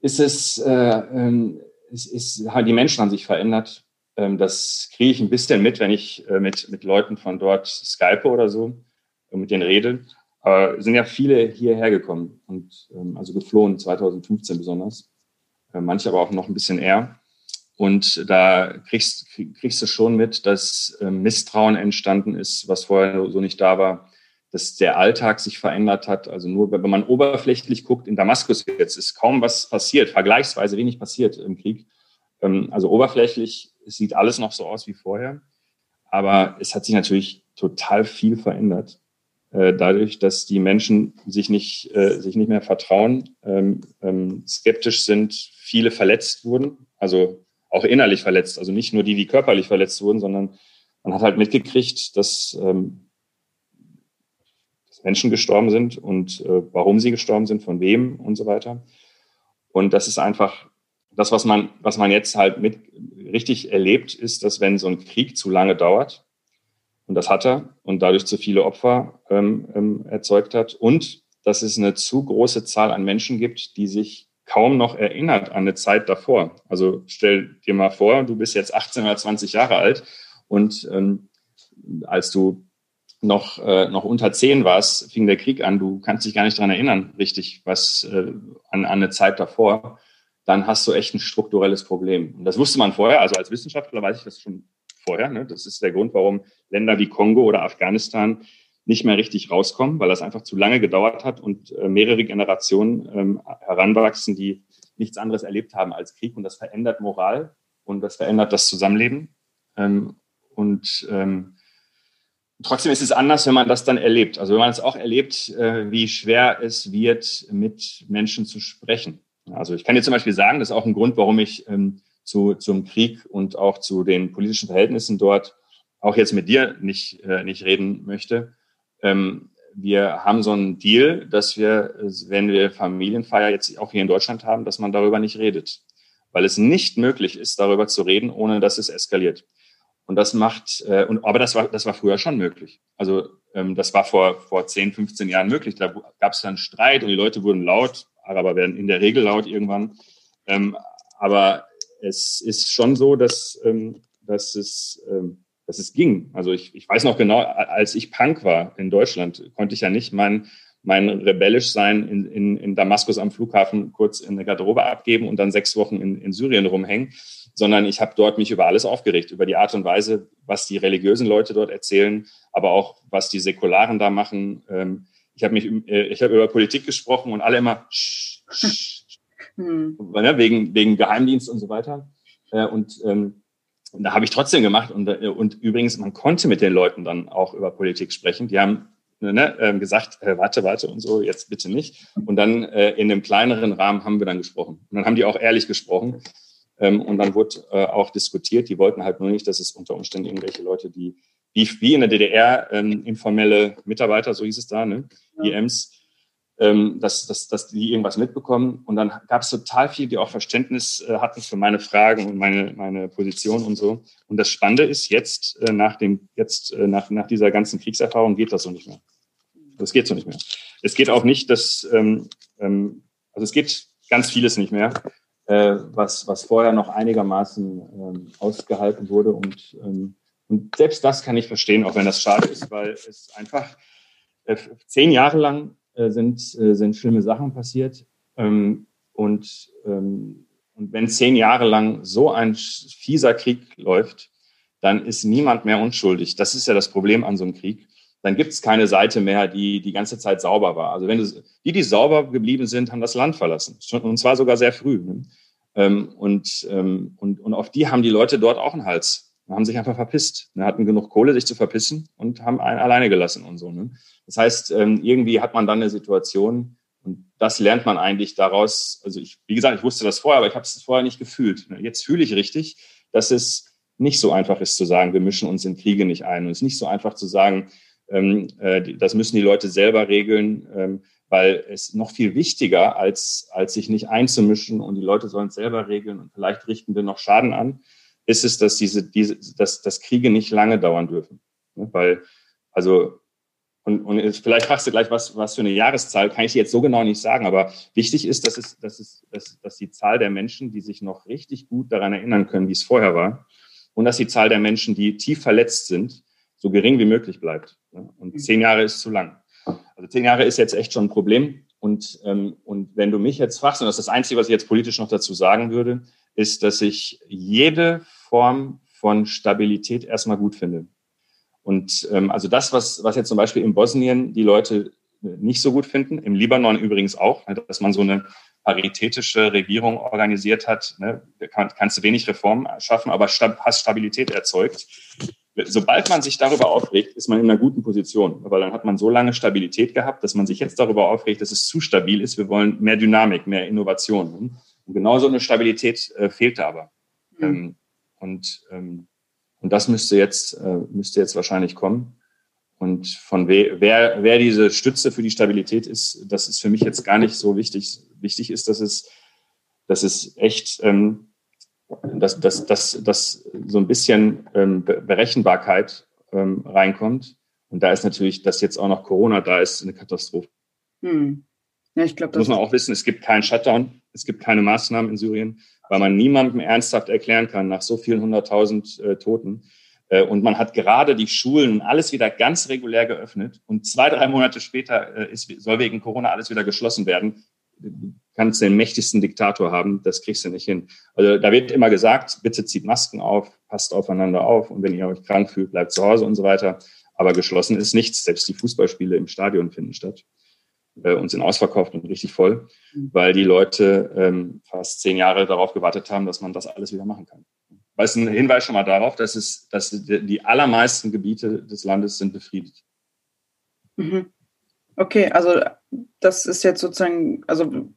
ist es, äh, äh, ist, ist, die Menschen haben sich verändert. Ähm, das kriege ich ein bisschen mit, wenn ich äh, mit, mit Leuten von dort Skype oder so, mit denen rede. Aber sind ja viele hierher gekommen und ähm, also geflohen, 2015 besonders. Äh, manche aber auch noch ein bisschen eher. Und da kriegst, kriegst du schon mit, dass äh, Misstrauen entstanden ist, was vorher so nicht da war, dass der Alltag sich verändert hat. Also nur, wenn man oberflächlich guckt, in Damaskus jetzt ist kaum was passiert, vergleichsweise wenig passiert im Krieg. Ähm, also oberflächlich sieht alles noch so aus wie vorher. Aber es hat sich natürlich total viel verändert. Äh, dadurch, dass die Menschen sich nicht, äh, sich nicht mehr vertrauen, ähm, ähm, skeptisch sind, viele verletzt wurden, also auch innerlich verletzt, also nicht nur die, die körperlich verletzt wurden, sondern man hat halt mitgekriegt, dass, ähm, dass Menschen gestorben sind und äh, warum sie gestorben sind, von wem und so weiter. Und das ist einfach das, was man, was man jetzt halt mit richtig erlebt, ist, dass wenn so ein Krieg zu lange dauert, und das hat er und dadurch zu viele Opfer ähm, ähm, erzeugt hat. Und dass es eine zu große Zahl an Menschen gibt, die sich kaum noch erinnert an eine Zeit davor. Also stell dir mal vor, du bist jetzt 18 oder 20 Jahre alt und ähm, als du noch, äh, noch unter 10 warst, fing der Krieg an. Du kannst dich gar nicht dran erinnern, richtig, was äh, an, an eine Zeit davor. Dann hast du echt ein strukturelles Problem. Und das wusste man vorher. Also als Wissenschaftler weiß ich das schon vorher. Ne? Das ist der Grund, warum Länder wie Kongo oder Afghanistan nicht mehr richtig rauskommen, weil das einfach zu lange gedauert hat und äh, mehrere Generationen ähm, heranwachsen, die nichts anderes erlebt haben als Krieg. Und das verändert Moral und das verändert das Zusammenleben. Ähm, und ähm, trotzdem ist es anders, wenn man das dann erlebt. Also wenn man es auch erlebt, äh, wie schwer es wird, mit Menschen zu sprechen. Also ich kann dir zum Beispiel sagen, das ist auch ein Grund, warum ich ähm, zu, zum Krieg und auch zu den politischen Verhältnissen dort auch jetzt mit dir nicht, äh, nicht reden möchte. Ähm, wir haben so einen Deal, dass wir, wenn wir Familienfeier jetzt auch hier in Deutschland haben, dass man darüber nicht redet. Weil es nicht möglich ist, darüber zu reden, ohne dass es eskaliert. Und das macht, äh, und, aber das war, das war früher schon möglich. Also ähm, das war vor, vor 10, 15 Jahren möglich. Da gab es dann Streit und die Leute wurden laut. Araber werden in der Regel laut irgendwann. Ähm, aber es ist schon so, dass, ähm, dass, es, ähm, dass es ging. Also ich, ich weiß noch genau, als ich Punk war in Deutschland, konnte ich ja nicht mein, mein rebellisch sein in, in, in Damaskus am Flughafen kurz in eine Garderobe abgeben und dann sechs Wochen in, in Syrien rumhängen, sondern ich habe dort mich über alles aufgeregt, über die Art und Weise, was die religiösen Leute dort erzählen, aber auch was die Säkularen da machen. Ähm, ich habe mich, äh, ich habe über Politik gesprochen und alle immer sch, sch, hm. Ne, wegen, wegen Geheimdienst und so weiter. Äh, und ähm, da habe ich trotzdem gemacht. Und, äh, und übrigens, man konnte mit den Leuten dann auch über Politik sprechen. Die haben ne, äh, gesagt, warte, warte und so, jetzt bitte nicht. Und dann äh, in einem kleineren Rahmen haben wir dann gesprochen. Und dann haben die auch ehrlich gesprochen. Ähm, und dann wurde äh, auch diskutiert. Die wollten halt nur nicht, dass es unter Umständen irgendwelche Leute, die wie, wie in der DDR ähm, informelle Mitarbeiter, so hieß es da, ne, ja. IMs, ähm, dass, dass, dass die irgendwas mitbekommen. Und dann gab es total viel, die auch Verständnis äh, hatten für meine Fragen und meine, meine Position und so. Und das Spannende ist, jetzt äh, nach dem, jetzt äh, nach, nach dieser ganzen Kriegserfahrung geht das so nicht mehr. Das geht so nicht mehr. Es geht auch nicht, dass, ähm, ähm, also es geht ganz vieles nicht mehr, äh, was, was vorher noch einigermaßen ähm, ausgehalten wurde. Und, ähm, und selbst das kann ich verstehen, auch wenn das schade ist, weil es einfach äh, zehn Jahre lang äh, sind, äh, sind schlimme Sachen passiert. Ähm, und, ähm, und wenn zehn Jahre lang so ein fieser Krieg läuft, dann ist niemand mehr unschuldig. Das ist ja das Problem an so einem Krieg. Dann gibt es keine Seite mehr, die die ganze Zeit sauber war. Also wenn du, die, die sauber geblieben sind, haben das Land verlassen. Und zwar sogar sehr früh. Ne? Ähm, und, und, und auf die haben die Leute dort auch einen Hals. Haben sich einfach verpisst. Ne? Hatten genug Kohle, sich zu verpissen und haben einen alleine gelassen und so. Ne? Das heißt, ähm, irgendwie hat man dann eine Situation und das lernt man eigentlich daraus. Also ich, wie gesagt, ich wusste das vorher, aber ich habe es vorher nicht gefühlt. Jetzt fühle ich richtig, dass es nicht so einfach ist zu sagen, wir mischen uns in Kriege nicht ein. Und es ist nicht so einfach zu sagen, ähm, äh, das müssen die Leute selber regeln, ähm, weil es noch viel wichtiger, als, als sich nicht einzumischen und die Leute sollen es selber regeln und vielleicht richten wir noch Schaden an, ist es, dass diese, diese, dass, dass Kriege nicht lange dauern dürfen. Ne? Weil, also und, und vielleicht fragst du gleich, was, was für eine Jahreszahl, kann ich jetzt so genau nicht sagen, aber wichtig ist, dass, es, dass, es, dass, dass die Zahl der Menschen, die sich noch richtig gut daran erinnern können, wie es vorher war, und dass die Zahl der Menschen, die tief verletzt sind, so gering wie möglich bleibt. Und mhm. zehn Jahre ist zu lang. Also zehn Jahre ist jetzt echt schon ein Problem. Und, ähm, und wenn du mich jetzt fragst, und das ist das Einzige, was ich jetzt politisch noch dazu sagen würde, ist, dass ich jede Form von Stabilität erstmal gut finde. Und ähm, also das, was, was jetzt zum Beispiel in Bosnien die Leute nicht so gut finden, im Libanon übrigens auch, ne, dass man so eine paritätische Regierung organisiert hat, ne, kann, kannst du wenig Reformen schaffen, aber hast Stabilität erzeugt. Sobald man sich darüber aufregt, ist man in einer guten Position, weil dann hat man so lange Stabilität gehabt, dass man sich jetzt darüber aufregt, dass es zu stabil ist. Wir wollen mehr Dynamik, mehr Innovation. Und genau so eine Stabilität äh, fehlte aber. Mhm. Ähm, und, ähm, und das müsste jetzt, äh, müsste jetzt wahrscheinlich kommen. Und von we wer, wer diese Stütze für die Stabilität ist, das ist für mich jetzt gar nicht so wichtig. Wichtig ist, dass es, dass es echt, ähm, dass, dass, dass, dass so ein bisschen ähm, Berechenbarkeit ähm, reinkommt. Und da ist natürlich, dass jetzt auch noch Corona da ist, eine Katastrophe. Hm. Ja, ich glaube, das muss man auch wissen. Es gibt keinen Shutdown, es gibt keine Maßnahmen in Syrien, weil man niemandem ernsthaft erklären kann, nach so vielen hunderttausend äh, Toten, äh, und man hat gerade die Schulen und alles wieder ganz regulär geöffnet. Und zwei, drei Monate später äh, ist, soll wegen Corona alles wieder geschlossen werden. Du kannst den mächtigsten Diktator haben, das kriegst du nicht hin. Also da wird immer gesagt, bitte zieht Masken auf, passt aufeinander auf und wenn ihr euch krank fühlt, bleibt zu Hause und so weiter. Aber geschlossen ist nichts. Selbst die Fußballspiele im Stadion finden statt äh, und sind ausverkauft und richtig voll, mhm. weil die Leute ähm, fast zehn Jahre darauf gewartet haben, dass man das alles wieder machen kann. Weil es ein Hinweis schon mal darauf, dass, es, dass die allermeisten Gebiete des Landes sind befriedet. Mhm. Okay, also das ist jetzt sozusagen, also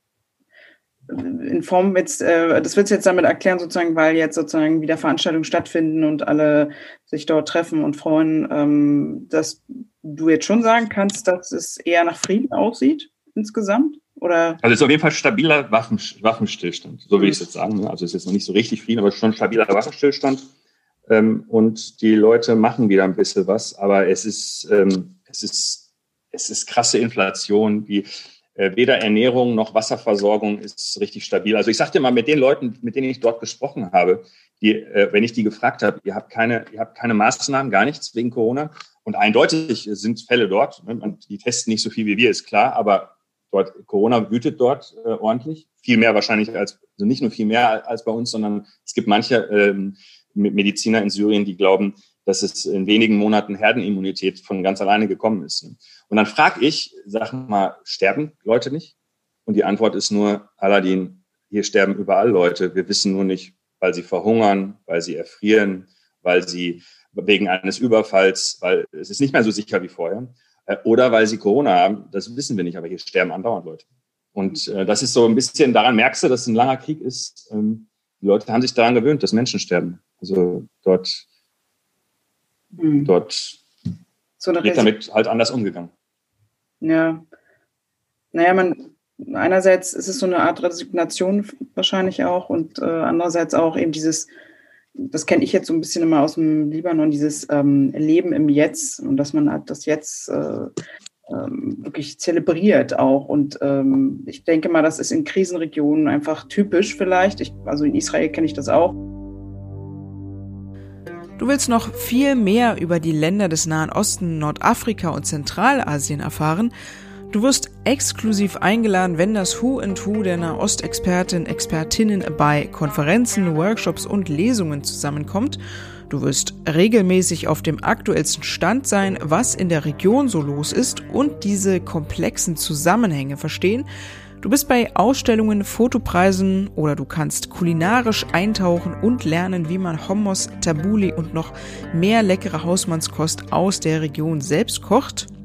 in Form jetzt, äh, das willst du jetzt damit erklären, sozusagen, weil jetzt sozusagen wieder Veranstaltungen stattfinden und alle sich dort treffen und freuen, ähm, dass du jetzt schon sagen kannst, dass es eher nach Frieden aussieht insgesamt? Oder? Also es ist auf jeden Fall stabiler Waffen, Waffenstillstand, so will ich es jetzt sagen. Ne? Also es ist jetzt noch nicht so richtig Frieden, aber schon stabiler Waffenstillstand. Ähm, und die Leute machen wieder ein bisschen was, aber es ist, ähm, es ist, es ist krasse Inflation. Die, äh, weder Ernährung noch Wasserversorgung ist richtig stabil. Also ich sagte mal, mit den Leuten, mit denen ich dort gesprochen habe, die, äh, wenn ich die gefragt habe, ihr habt keine, ihr habt keine Maßnahmen, gar nichts wegen Corona. Und eindeutig sind Fälle dort. Ne? Die testen nicht so viel wie wir, ist klar, aber dort, Corona wütet dort äh, ordentlich. Viel mehr wahrscheinlich als, also nicht nur viel mehr als bei uns, sondern es gibt manche ähm, Mediziner in Syrien, die glauben, dass es in wenigen Monaten Herdenimmunität von ganz alleine gekommen ist. Und dann frage ich, sag mal, sterben Leute nicht? Und die Antwort ist nur, Aladdin, hier sterben überall Leute. Wir wissen nur nicht, weil sie verhungern, weil sie erfrieren, weil sie wegen eines Überfalls, weil es ist nicht mehr so sicher wie vorher. Äh, oder weil sie Corona haben, das wissen wir nicht, aber hier sterben andauernd Leute. Und äh, das ist so ein bisschen, daran merkst du, dass es ein langer Krieg ist. Ähm, die Leute haben sich daran gewöhnt, dass Menschen sterben. Also dort, mhm. dort so wird damit halt anders umgegangen. Ja. Naja, man, einerseits ist es so eine Art Resignation wahrscheinlich auch und äh, andererseits auch eben dieses, das kenne ich jetzt so ein bisschen immer aus dem Libanon, dieses ähm, Leben im Jetzt und dass man halt das Jetzt äh, ähm, wirklich zelebriert auch. Und ähm, ich denke mal, das ist in Krisenregionen einfach typisch vielleicht. Ich, also in Israel kenne ich das auch. Du willst noch viel mehr über die Länder des Nahen Osten, Nordafrika und Zentralasien erfahren? Du wirst exklusiv eingeladen, wenn das Who and Who der Nahostexperten, Expertinnen bei Konferenzen, Workshops und Lesungen zusammenkommt. Du wirst regelmäßig auf dem aktuellsten Stand sein, was in der Region so los ist und diese komplexen Zusammenhänge verstehen. Du bist bei Ausstellungen, Fotopreisen oder du kannst kulinarisch eintauchen und lernen, wie man Hummus, Tabuli und noch mehr leckere Hausmannskost aus der Region selbst kocht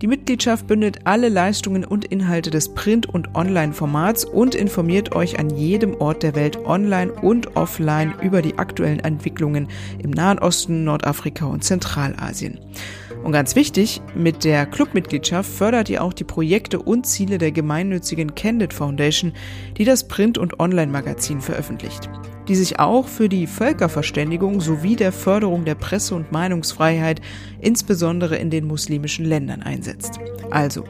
Die Mitgliedschaft bündelt alle Leistungen und Inhalte des Print- und Online-Formats und informiert euch an jedem Ort der Welt online und offline über die aktuellen Entwicklungen im Nahen Osten, Nordafrika und Zentralasien. Und ganz wichtig, mit der Clubmitgliedschaft fördert ihr auch die Projekte und Ziele der gemeinnützigen Candid Foundation, die das Print- und Online-Magazin veröffentlicht die sich auch für die Völkerverständigung sowie der Förderung der Presse- und Meinungsfreiheit insbesondere in den muslimischen Ländern einsetzt. Also,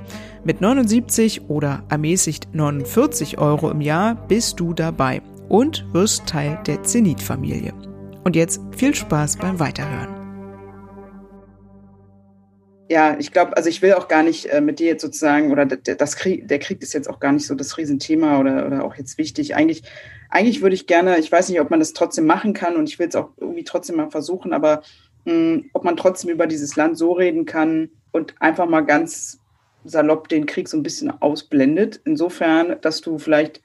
mit 79 oder ermäßigt 49 Euro im Jahr bist du dabei. und wirst Teil der Zenit-Familie. Und jetzt viel Spaß beim Weiterhören. Ja, ich glaube, also ich will auch gar nicht äh, mit dir jetzt sozusagen, oder das Krieg, der Krieg ist jetzt auch gar nicht so das Riesenthema oder, oder auch jetzt wichtig. Eigentlich, eigentlich würde ich gerne, ich weiß nicht, ob man das trotzdem machen kann und ich will es auch irgendwie trotzdem mal versuchen, aber mh, hm, ob man trotzdem über dieses Land so reden kann und einfach mal ganz salopp den Krieg so ein bisschen ausblendet. Insofern, dass du vielleicht,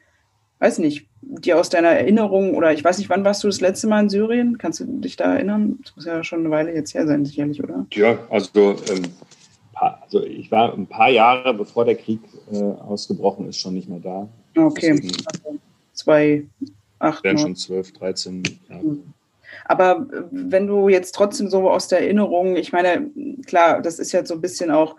weiß nicht, dir aus deiner Erinnerung oder ich weiß nicht, wann warst du das letzte Mal in Syrien? Kannst du dich da erinnern? Das muss ja schon eine Weile jetzt her sein, sicherlich, oder? Ja, also, ähm, also ich war ein paar Jahre, bevor der Krieg äh, ausgebrochen ist, schon nicht mehr da. Okay. Also zwei, acht. Wären schon zwölf, dreizehn Jahre. Mhm. Aber äh, wenn du jetzt trotzdem so aus der Erinnerung, ich meine, klar, das ist jetzt so ein bisschen auch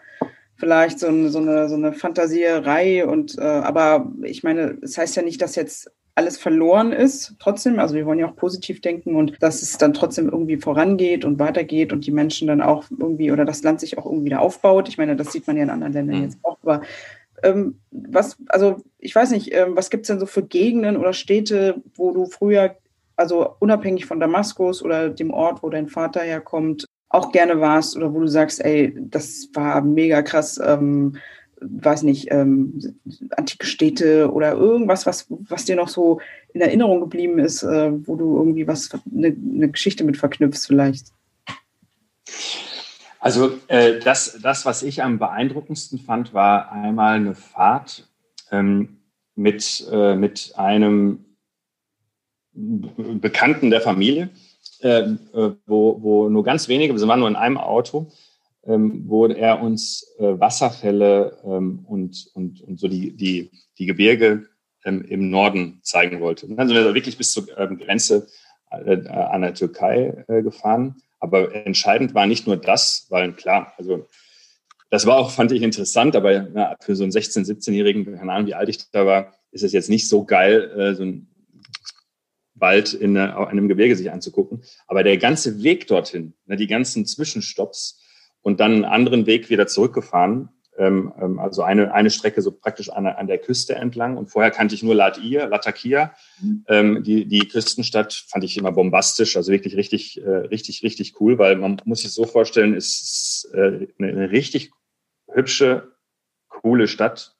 vielleicht so, so, eine, so eine Fantasierei und äh, aber ich meine, es das heißt ja nicht, dass jetzt alles verloren ist, trotzdem. Also wir wollen ja auch positiv denken und dass es dann trotzdem irgendwie vorangeht und weitergeht und die Menschen dann auch irgendwie oder das Land sich auch irgendwie wieder aufbaut. Ich meine, das sieht man ja in anderen Ländern mhm. jetzt auch. Aber ähm, was, also ich weiß nicht, ähm, was gibt es denn so für Gegenden oder Städte, wo du früher, also unabhängig von Damaskus oder dem Ort, wo dein Vater herkommt, auch gerne warst oder wo du sagst, ey, das war mega krass, ähm, weiß nicht, ähm, antike Städte oder irgendwas, was, was dir noch so in Erinnerung geblieben ist, äh, wo du irgendwie was, eine, eine Geschichte mit verknüpfst vielleicht? Also äh, das, das, was ich am beeindruckendsten fand, war einmal eine Fahrt ähm, mit, äh, mit einem Bekannten der Familie äh, wo, wo nur ganz wenige, wir waren nur in einem Auto, ähm, wo er uns äh, Wasserfälle ähm, und, und, und so die, die, die Gebirge ähm, im Norden zeigen wollte. Und dann sind wir wirklich bis zur ähm, Grenze äh, an der Türkei äh, gefahren. Aber entscheidend war nicht nur das, weil klar, also das war auch, fand ich interessant, aber na, für so einen 16-, 17-Jährigen, keine Ahnung, wie alt ich da war, ist es jetzt nicht so geil, äh, so ein Wald in einem Gebirge sich anzugucken. Aber der ganze Weg dorthin, ne, die ganzen Zwischenstopps und dann einen anderen Weg wieder zurückgefahren, ähm, ähm, also eine, eine Strecke so praktisch an, an der Küste entlang. Und vorher kannte ich nur Latir, Latakia. Mhm. Ähm, die, die Küstenstadt fand ich immer bombastisch, also wirklich richtig, äh, richtig, richtig cool, weil man muss sich so vorstellen, es ist äh, eine richtig hübsche, coole Stadt,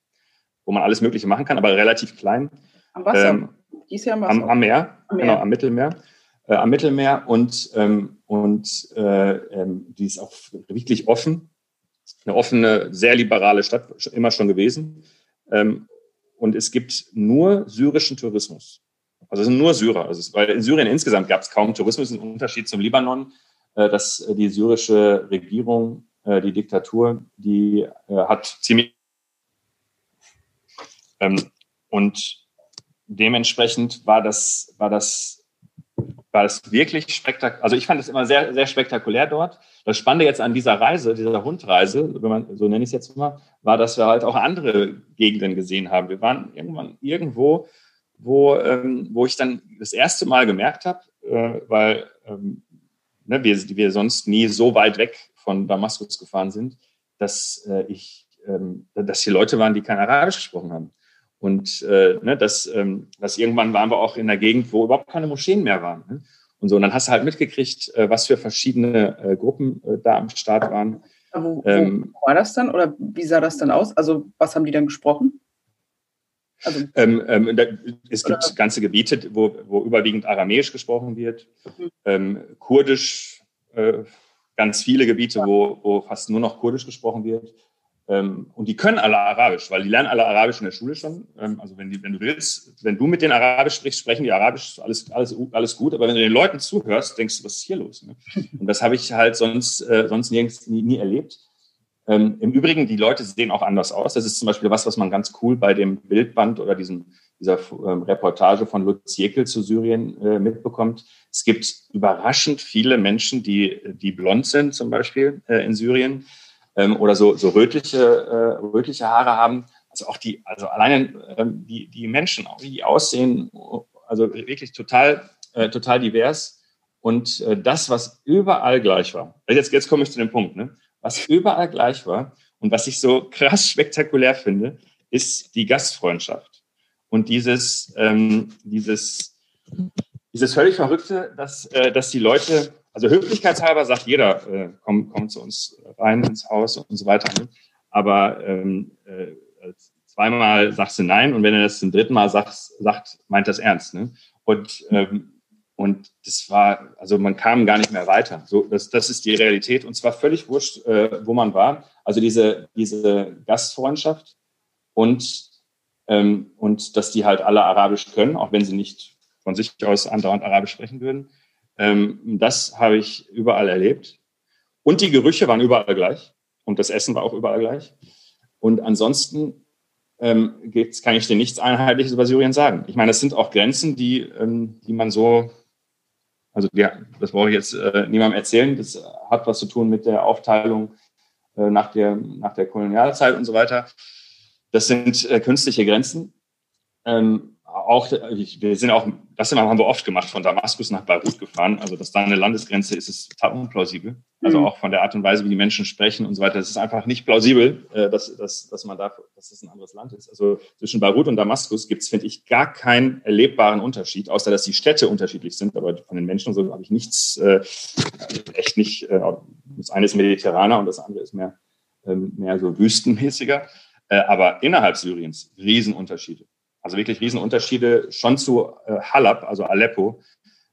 wo man alles Mögliche machen kann, aber relativ klein. Am Wasser. Ähm, die ist ja am, am, Meer, am Meer, genau, am Mittelmeer. Äh, am Mittelmeer und, ähm, und äh, ähm, die ist auch wirklich offen. Eine offene, sehr liberale Stadt, immer schon gewesen. Ähm, und es gibt nur syrischen Tourismus. Also es sind nur Syrer. Also es, weil in Syrien insgesamt gab es kaum Tourismus, im Unterschied zum Libanon, äh, dass die syrische Regierung, äh, die Diktatur, die äh, hat ziemlich ähm, und dementsprechend war das, war das, war das wirklich spektakulär. Also ich fand es immer sehr, sehr spektakulär dort. Das Spannende jetzt an dieser Reise, dieser Hundreise, wenn man, so nenne ich es jetzt mal, war, dass wir halt auch andere Gegenden gesehen haben. Wir waren irgendwann irgendwo, wo, ähm, wo ich dann das erste Mal gemerkt habe, äh, weil ähm, ne, wir, wir sonst nie so weit weg von Damaskus gefahren sind, dass äh, ich, ähm, dass hier Leute waren, die kein Arabisch gesprochen haben. Und äh, ne, das, ähm, das irgendwann waren wir auch in der Gegend, wo überhaupt keine Moscheen mehr waren. Ne? Und so, und dann hast du halt mitgekriegt, äh, was für verschiedene äh, Gruppen äh, da am Start waren. Wo, ähm, wo war das dann oder wie sah das dann aus? Also was haben die dann gesprochen? Also, ähm, ähm, da, es gibt oder? ganze Gebiete, wo, wo überwiegend Aramäisch gesprochen wird, mhm. ähm, Kurdisch, äh, ganz viele Gebiete, ja. wo, wo fast nur noch Kurdisch gesprochen wird. Ähm, und die können alle Arabisch, weil die lernen alle Arabisch in der Schule schon. Ähm, also wenn, die, wenn du willst, wenn du mit denen Arabisch sprichst, sprechen die Arabisch, alles, alles, alles gut. Aber wenn du den Leuten zuhörst, denkst du, was ist hier los? Ne? Und das habe ich halt sonst, äh, sonst nirgends nie, nie erlebt. Ähm, Im Übrigen, die Leute sehen auch anders aus. Das ist zum Beispiel was, was man ganz cool bei dem Bildband oder diesem, dieser ähm, Reportage von Lutz Jekyll zu Syrien äh, mitbekommt. Es gibt überraschend viele Menschen, die, die blond sind, zum Beispiel äh, in Syrien ähm, oder so, so rötliche, äh, rötliche Haare haben. Also auch die, also alleine ähm, die, die Menschen, wie die aussehen, also wirklich total, äh, total divers. Und äh, das, was überall gleich war, jetzt, jetzt komme ich zu dem Punkt, ne? was überall gleich war und was ich so krass spektakulär finde, ist die Gastfreundschaft. Und dieses, ähm, dieses dieses völlig Verrückte, dass, äh, dass die Leute, also höflichkeitshalber sagt jeder, äh, komm, komm zu uns rein ins Haus und so weiter. Aber ähm, äh, zweimal sagst du nein und wenn er das zum dritten Mal sagt, sagt meint das ernst. Ne? Und, ähm, und das war, also man kam gar nicht mehr weiter. So, das, das ist die Realität und zwar völlig wurscht, äh, wo man war. Also diese, diese Gastfreundschaft und, ähm, und dass die halt alle Arabisch können, auch wenn sie nicht von sich aus andauernd Arabisch sprechen würden. Ähm, das habe ich überall erlebt. Und die Gerüche waren überall gleich. Und das Essen war auch überall gleich. Und ansonsten ähm, kann ich dir nichts Einheitliches über Syrien sagen. Ich meine, es sind auch Grenzen, die, ähm, die man so, also ja, das brauche ich jetzt äh, niemandem erzählen. Das hat was zu tun mit der Aufteilung äh, nach, der, nach der Kolonialzeit und so weiter. Das sind äh, künstliche Grenzen. Ähm, auch, wir sind auch, das haben wir oft gemacht, von Damaskus nach Beirut gefahren. Also, dass da eine Landesgrenze ist, ist total unplausibel. Also mhm. auch von der Art und Weise, wie die Menschen sprechen und so weiter. Es ist einfach nicht plausibel, äh, dass, dass, dass man da, dass das ein anderes Land ist. Also zwischen Beirut und Damaskus gibt es, finde ich, gar keinen erlebbaren Unterschied, außer dass die Städte unterschiedlich sind. Aber von den Menschen so habe ich nichts, äh, echt nicht. Äh, das eine ist mediterraner und das andere ist mehr, ähm, mehr so wüstenmäßiger. Aber innerhalb Syriens Riesenunterschiede. Also wirklich Riesenunterschiede schon zu äh, Halab, also Aleppo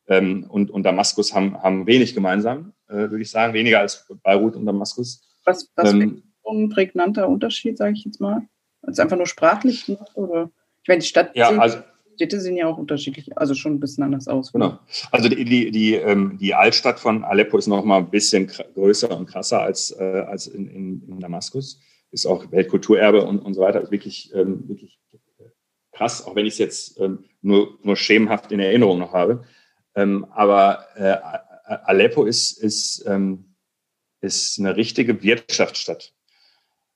ähm, und, und Damaskus haben, haben wenig gemeinsam, äh, würde ich sagen, weniger als Beirut und Damaskus. Was, was ähm, ein prägnanter Unterschied, sage ich jetzt mal? Ist einfach nur sprachlich oder? Ich meine, die Stadt ja, also, Städte sehen ja auch unterschiedlich, also schon ein bisschen anders aus. Genau. Also die, die, die, ähm, die Altstadt von Aleppo ist noch mal ein bisschen größer und krasser als, äh, als in, in, in Damaskus. Ist auch Weltkulturerbe und, und so weiter. Ist wirklich, ähm, wirklich krass, auch wenn ich es jetzt ähm, nur, nur schemenhaft in Erinnerung noch habe. Ähm, aber äh, Aleppo ist, ist, ähm, ist eine richtige Wirtschaftsstadt.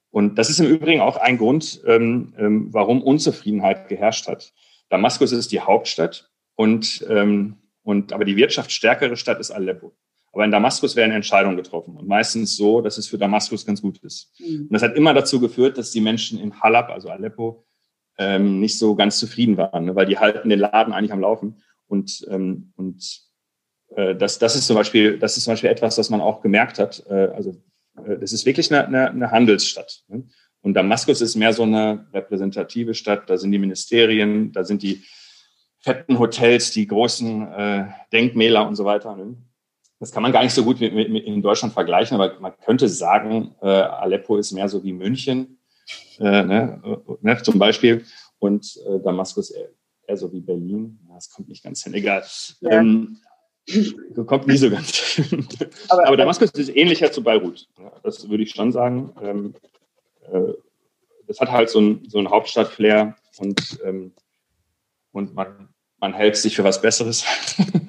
Und das ist im Übrigen auch ein Grund, ähm, ähm, warum Unzufriedenheit geherrscht hat. Damaskus ist die Hauptstadt und, ähm, und aber die wirtschaftsstärkere Stadt ist Aleppo. Aber in Damaskus werden Entscheidungen getroffen und meistens so, dass es für Damaskus ganz gut ist. Mhm. Und das hat immer dazu geführt, dass die Menschen in Halab, also Aleppo, ähm, nicht so ganz zufrieden waren, ne? weil die halten den Laden eigentlich am Laufen. Und, ähm, und äh, das, das, ist zum Beispiel, das ist zum Beispiel etwas, was man auch gemerkt hat. Äh, also äh, das ist wirklich eine, eine, eine Handelsstadt. Ne? Und Damaskus ist mehr so eine repräsentative Stadt. Da sind die Ministerien, da sind die fetten Hotels, die großen äh, Denkmäler und so weiter. Ne? Das kann man gar nicht so gut mit, mit, mit in Deutschland vergleichen, aber man könnte sagen, äh, Aleppo ist mehr so wie München äh, ne, äh, ne, zum Beispiel. Und äh, Damaskus eher, eher, so wie Berlin. Das kommt nicht ganz hin, egal. Ja. Ähm, kommt nie so ganz. Aber, Aber, Damaskus ist ähnlicher zu Beirut. Ja, das würde ich schon sagen. Ähm, äh, das hat halt so ein, so ein Hauptstadt-Flair und, ähm, und man, man hält sich für was Besseres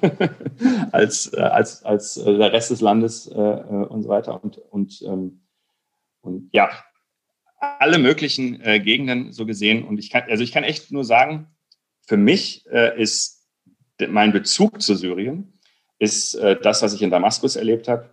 als, äh, als, als äh, der Rest des Landes äh, äh, und so weiter. Und, und, ähm, und ja, alle möglichen äh, Gegenden so gesehen. Und ich kann, also ich kann echt nur sagen, für mich äh, ist mein Bezug zu Syrien ist äh, das, was ich in Damaskus erlebt habe,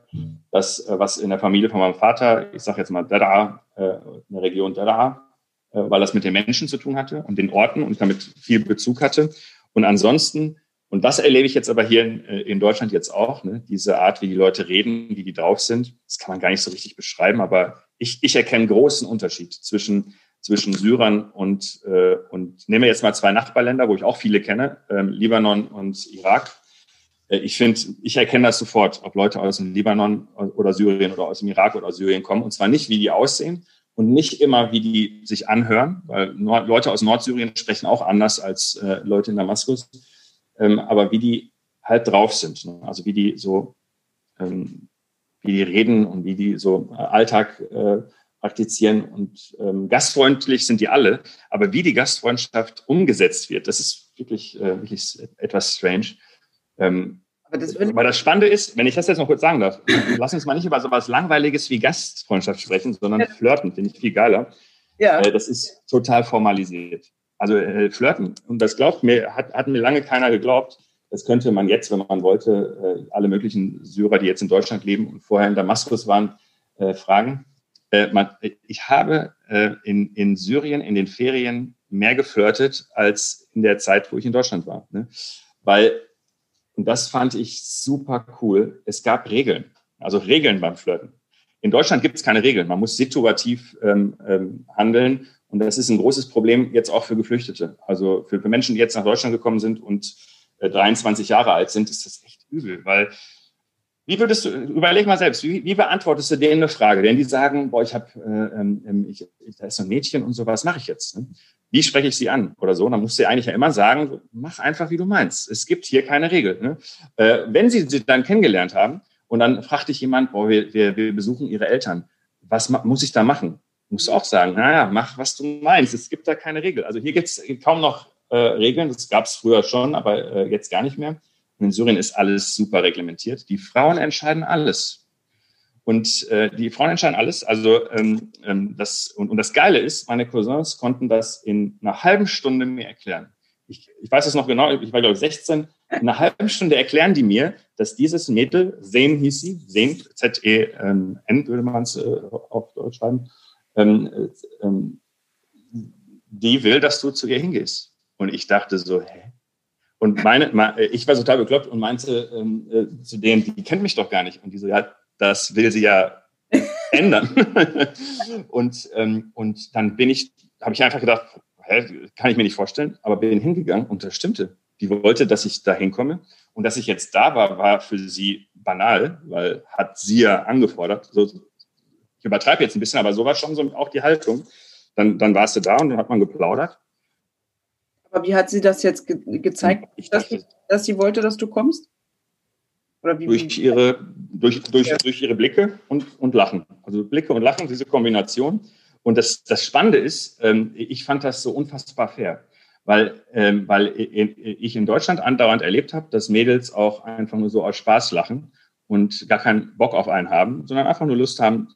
das, äh, was in der Familie von meinem Vater, ich sage jetzt mal Dada, äh, in der Region Dada, äh, weil das mit den Menschen zu tun hatte und den Orten und damit viel Bezug hatte. Und ansonsten, und das erlebe ich jetzt aber hier in, äh, in Deutschland jetzt auch, ne, diese Art, wie die Leute reden, wie die drauf sind, das kann man gar nicht so richtig beschreiben, aber ich, ich erkenne großen Unterschied zwischen, zwischen Syrern und, äh, und nehme jetzt mal zwei Nachbarländer, wo ich auch viele kenne, ähm, Libanon und Irak. Äh, ich finde, ich erkenne das sofort, ob Leute aus dem Libanon oder Syrien oder aus dem Irak oder aus Syrien kommen. Und zwar nicht, wie die aussehen und nicht immer, wie die sich anhören, weil Leute aus Nordsyrien sprechen auch anders als äh, Leute in Damaskus, ähm, aber wie die halt drauf sind. Ne? Also wie die so ähm, wie die reden und wie die so äh, Alltag äh, praktizieren. Und ähm, gastfreundlich sind die alle, aber wie die Gastfreundschaft umgesetzt wird, das ist wirklich, äh, wirklich etwas strange. Ähm, aber das, weil das Spannende ist, wenn ich das jetzt noch kurz sagen darf, lass uns mal nicht über so was Langweiliges wie Gastfreundschaft sprechen, sondern. Flirten finde ich viel geiler. Ja. Äh, das ist total formalisiert. Also äh, Flirten, und das glaubt mir, hat, hat mir lange keiner geglaubt, das könnte man jetzt, wenn man wollte, äh, alle möglichen Syrer, die jetzt in Deutschland leben und vorher in Damaskus waren, äh, fragen. Äh, ich habe in, in Syrien in den Ferien mehr geflirtet als in der Zeit, wo ich in Deutschland war. Ne? weil, und das fand ich super cool, es gab Regeln, also Regeln beim Flirten. In Deutschland gibt es keine Regeln. Man muss situativ ähm, ähm, handeln. Und das ist ein großes Problem jetzt auch für Geflüchtete. Also für, für Menschen, die jetzt nach Deutschland gekommen sind und äh, 23 Jahre alt sind, ist das echt übel. Weil, wie würdest du, überleg mal selbst, wie, wie beantwortest du denen eine Frage? Denn die sagen, boah, ich habe, äh, ähm, ich, ich, da ist so ein Mädchen und so, was mache ich jetzt? Ne? Wie spreche ich sie an oder so? Dann musst du eigentlich ja immer sagen, mach einfach, wie du meinst. Es gibt hier keine Regel. Ne? Äh, wenn sie sie dann kennengelernt haben, und dann fragt dich jemand, boah, wir, wir, wir besuchen ihre Eltern. Was muss ich da machen? Musst du auch sagen, naja, mach, was du meinst. Es gibt da keine Regel. Also hier gibt es kaum noch äh, Regeln. Das gab es früher schon, aber äh, jetzt gar nicht mehr. Und in Syrien ist alles super reglementiert. Die Frauen entscheiden alles. Und äh, die Frauen entscheiden alles. Also ähm, ähm, das und, und das Geile ist, meine Cousins konnten das in einer halben Stunde mir erklären. Ich, ich weiß es noch genau. Ich war glaube ich 16 in einer halben Stunde erklären die mir, dass dieses Mädel, Zen hieß sie, Zen, Z-E-N würde man es äh, auf Deutsch schreiben, ähm, äh, ähm, die will, dass du zu ihr hingehst. Und ich dachte so, hä? Und meine, ich war total bekloppt und meinte ähm, äh, zu denen, die kennt mich doch gar nicht. Und die so, ja, das will sie ja ändern. und, ähm, und dann bin ich, habe ich einfach gedacht, hä, kann ich mir nicht vorstellen, aber bin hingegangen und das stimmte die wollte, dass ich da hinkomme. Und dass ich jetzt da war, war für sie banal, weil hat sie ja angefordert. So, ich übertreibe jetzt ein bisschen, aber so war schon so auch die Haltung. Dann, dann warst du da und dann hat man geplaudert. Aber wie hat sie das jetzt ge gezeigt, ich dass, dachte, dass sie wollte, dass du kommst? Oder wie, durch, ihre, durch, durch, ja. durch ihre Blicke und, und Lachen. Also Blicke und Lachen, diese Kombination. Und das, das Spannende ist, ähm, ich fand das so unfassbar fair weil, ähm, weil ich in Deutschland andauernd erlebt habe, dass Mädels auch einfach nur so aus Spaß lachen und gar keinen Bock auf einen haben, sondern einfach nur Lust haben.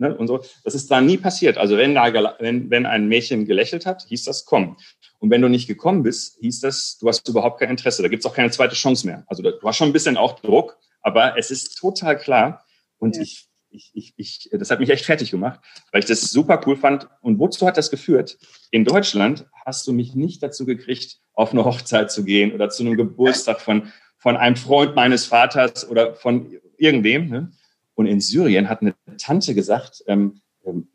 Ne, und so. Das ist da nie passiert. Also wenn, da, wenn, wenn ein Mädchen gelächelt hat, hieß das komm. Und wenn du nicht gekommen bist, hieß das, du hast überhaupt kein Interesse. Da gibt's auch keine zweite Chance mehr. Also du hast schon ein bisschen auch Druck, aber es ist total klar. Und ja. ich ich, ich, ich, das hat mich echt fertig gemacht, weil ich das super cool fand. Und wozu hat das geführt? In Deutschland hast du mich nicht dazu gekriegt, auf eine Hochzeit zu gehen oder zu einem Geburtstag von, von einem Freund meines Vaters oder von irgendwem. Ne? Und in Syrien hat eine Tante gesagt, ähm, ähm,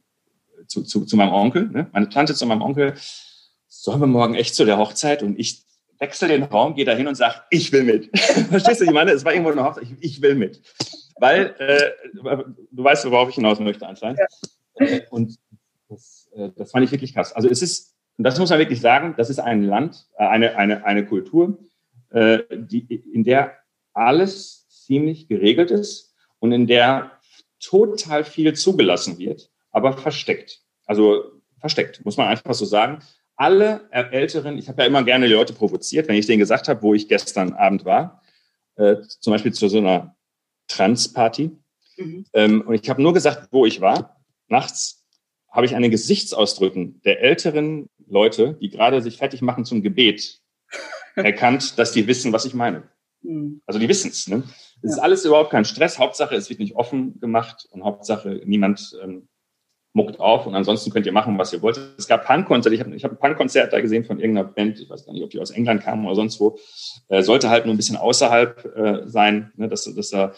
zu, zu, zu meinem Onkel, ne? meine Tante zu meinem Onkel, sollen wir morgen echt zu der Hochzeit? Und ich wechsle den Raum, gehe da hin und sage, ich will mit. Verstehst du, ich meine, es war irgendwo eine Hochzeit, ich, ich will mit weil äh, du weißt, worauf ich hinaus möchte anscheinend. Ja. Und das, äh, das fand ich wirklich krass. Also es ist, und das muss man wirklich sagen, das ist ein Land, äh, eine, eine, eine Kultur, äh, die, in der alles ziemlich geregelt ist und in der total viel zugelassen wird, aber versteckt. Also versteckt, muss man einfach so sagen. Alle Älteren, ich habe ja immer gerne die Leute provoziert, wenn ich denen gesagt habe, wo ich gestern Abend war, äh, zum Beispiel zu so einer Transparty. Mhm. Ähm, und ich habe nur gesagt, wo ich war. Nachts habe ich an den Gesichtsausdrücken der älteren Leute, die gerade sich fertig machen zum Gebet, erkannt, dass die wissen, was ich meine. Mhm. Also die wissen es. Ne? Es ist alles überhaupt kein Stress. Hauptsache, es wird nicht offen gemacht und Hauptsache, niemand ähm, muckt auf und ansonsten könnt ihr machen, was ihr wollt. Es gab Punkkonzerte, ich habe ich hab ein Punkkonzert da gesehen von irgendeiner Band, ich weiß gar nicht, ob die aus England kamen oder sonst wo, äh, sollte halt nur ein bisschen außerhalb äh, sein, ne, dass, dass da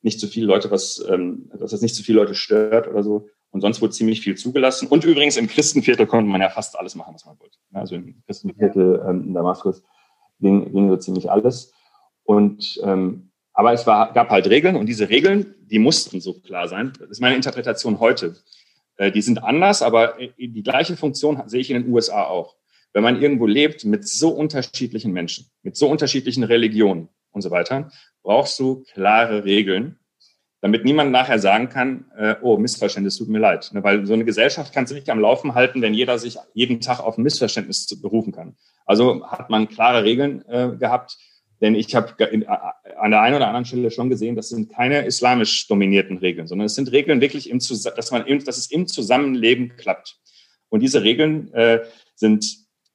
nicht zu viele Leute was, ähm, dass das nicht zu viele Leute stört oder so. Und sonst wurde ziemlich viel zugelassen. Und übrigens im Christenviertel konnte man ja fast alles machen, was man wollte. Also im Christenviertel ähm, in Damaskus ging, ging so ziemlich alles. Und ähm, aber es war, gab halt Regeln und diese Regeln, die mussten so klar sein. Das ist meine Interpretation heute. Äh, die sind anders, aber die gleiche Funktion sehe ich in den USA auch. Wenn man irgendwo lebt mit so unterschiedlichen Menschen, mit so unterschiedlichen Religionen und so weiter, brauchst du klare Regeln, damit niemand nachher sagen kann, äh, oh, Missverständnis, tut mir leid. Ne, weil so eine Gesellschaft kannst du nicht am Laufen halten, wenn jeder sich jeden Tag auf ein Missverständnis berufen kann. Also hat man klare Regeln äh, gehabt, denn ich habe an der einen oder anderen Stelle schon gesehen, das sind keine islamisch dominierten Regeln, sondern es sind Regeln wirklich, im, dass, man, dass es im Zusammenleben klappt. Und diese Regeln äh, sind,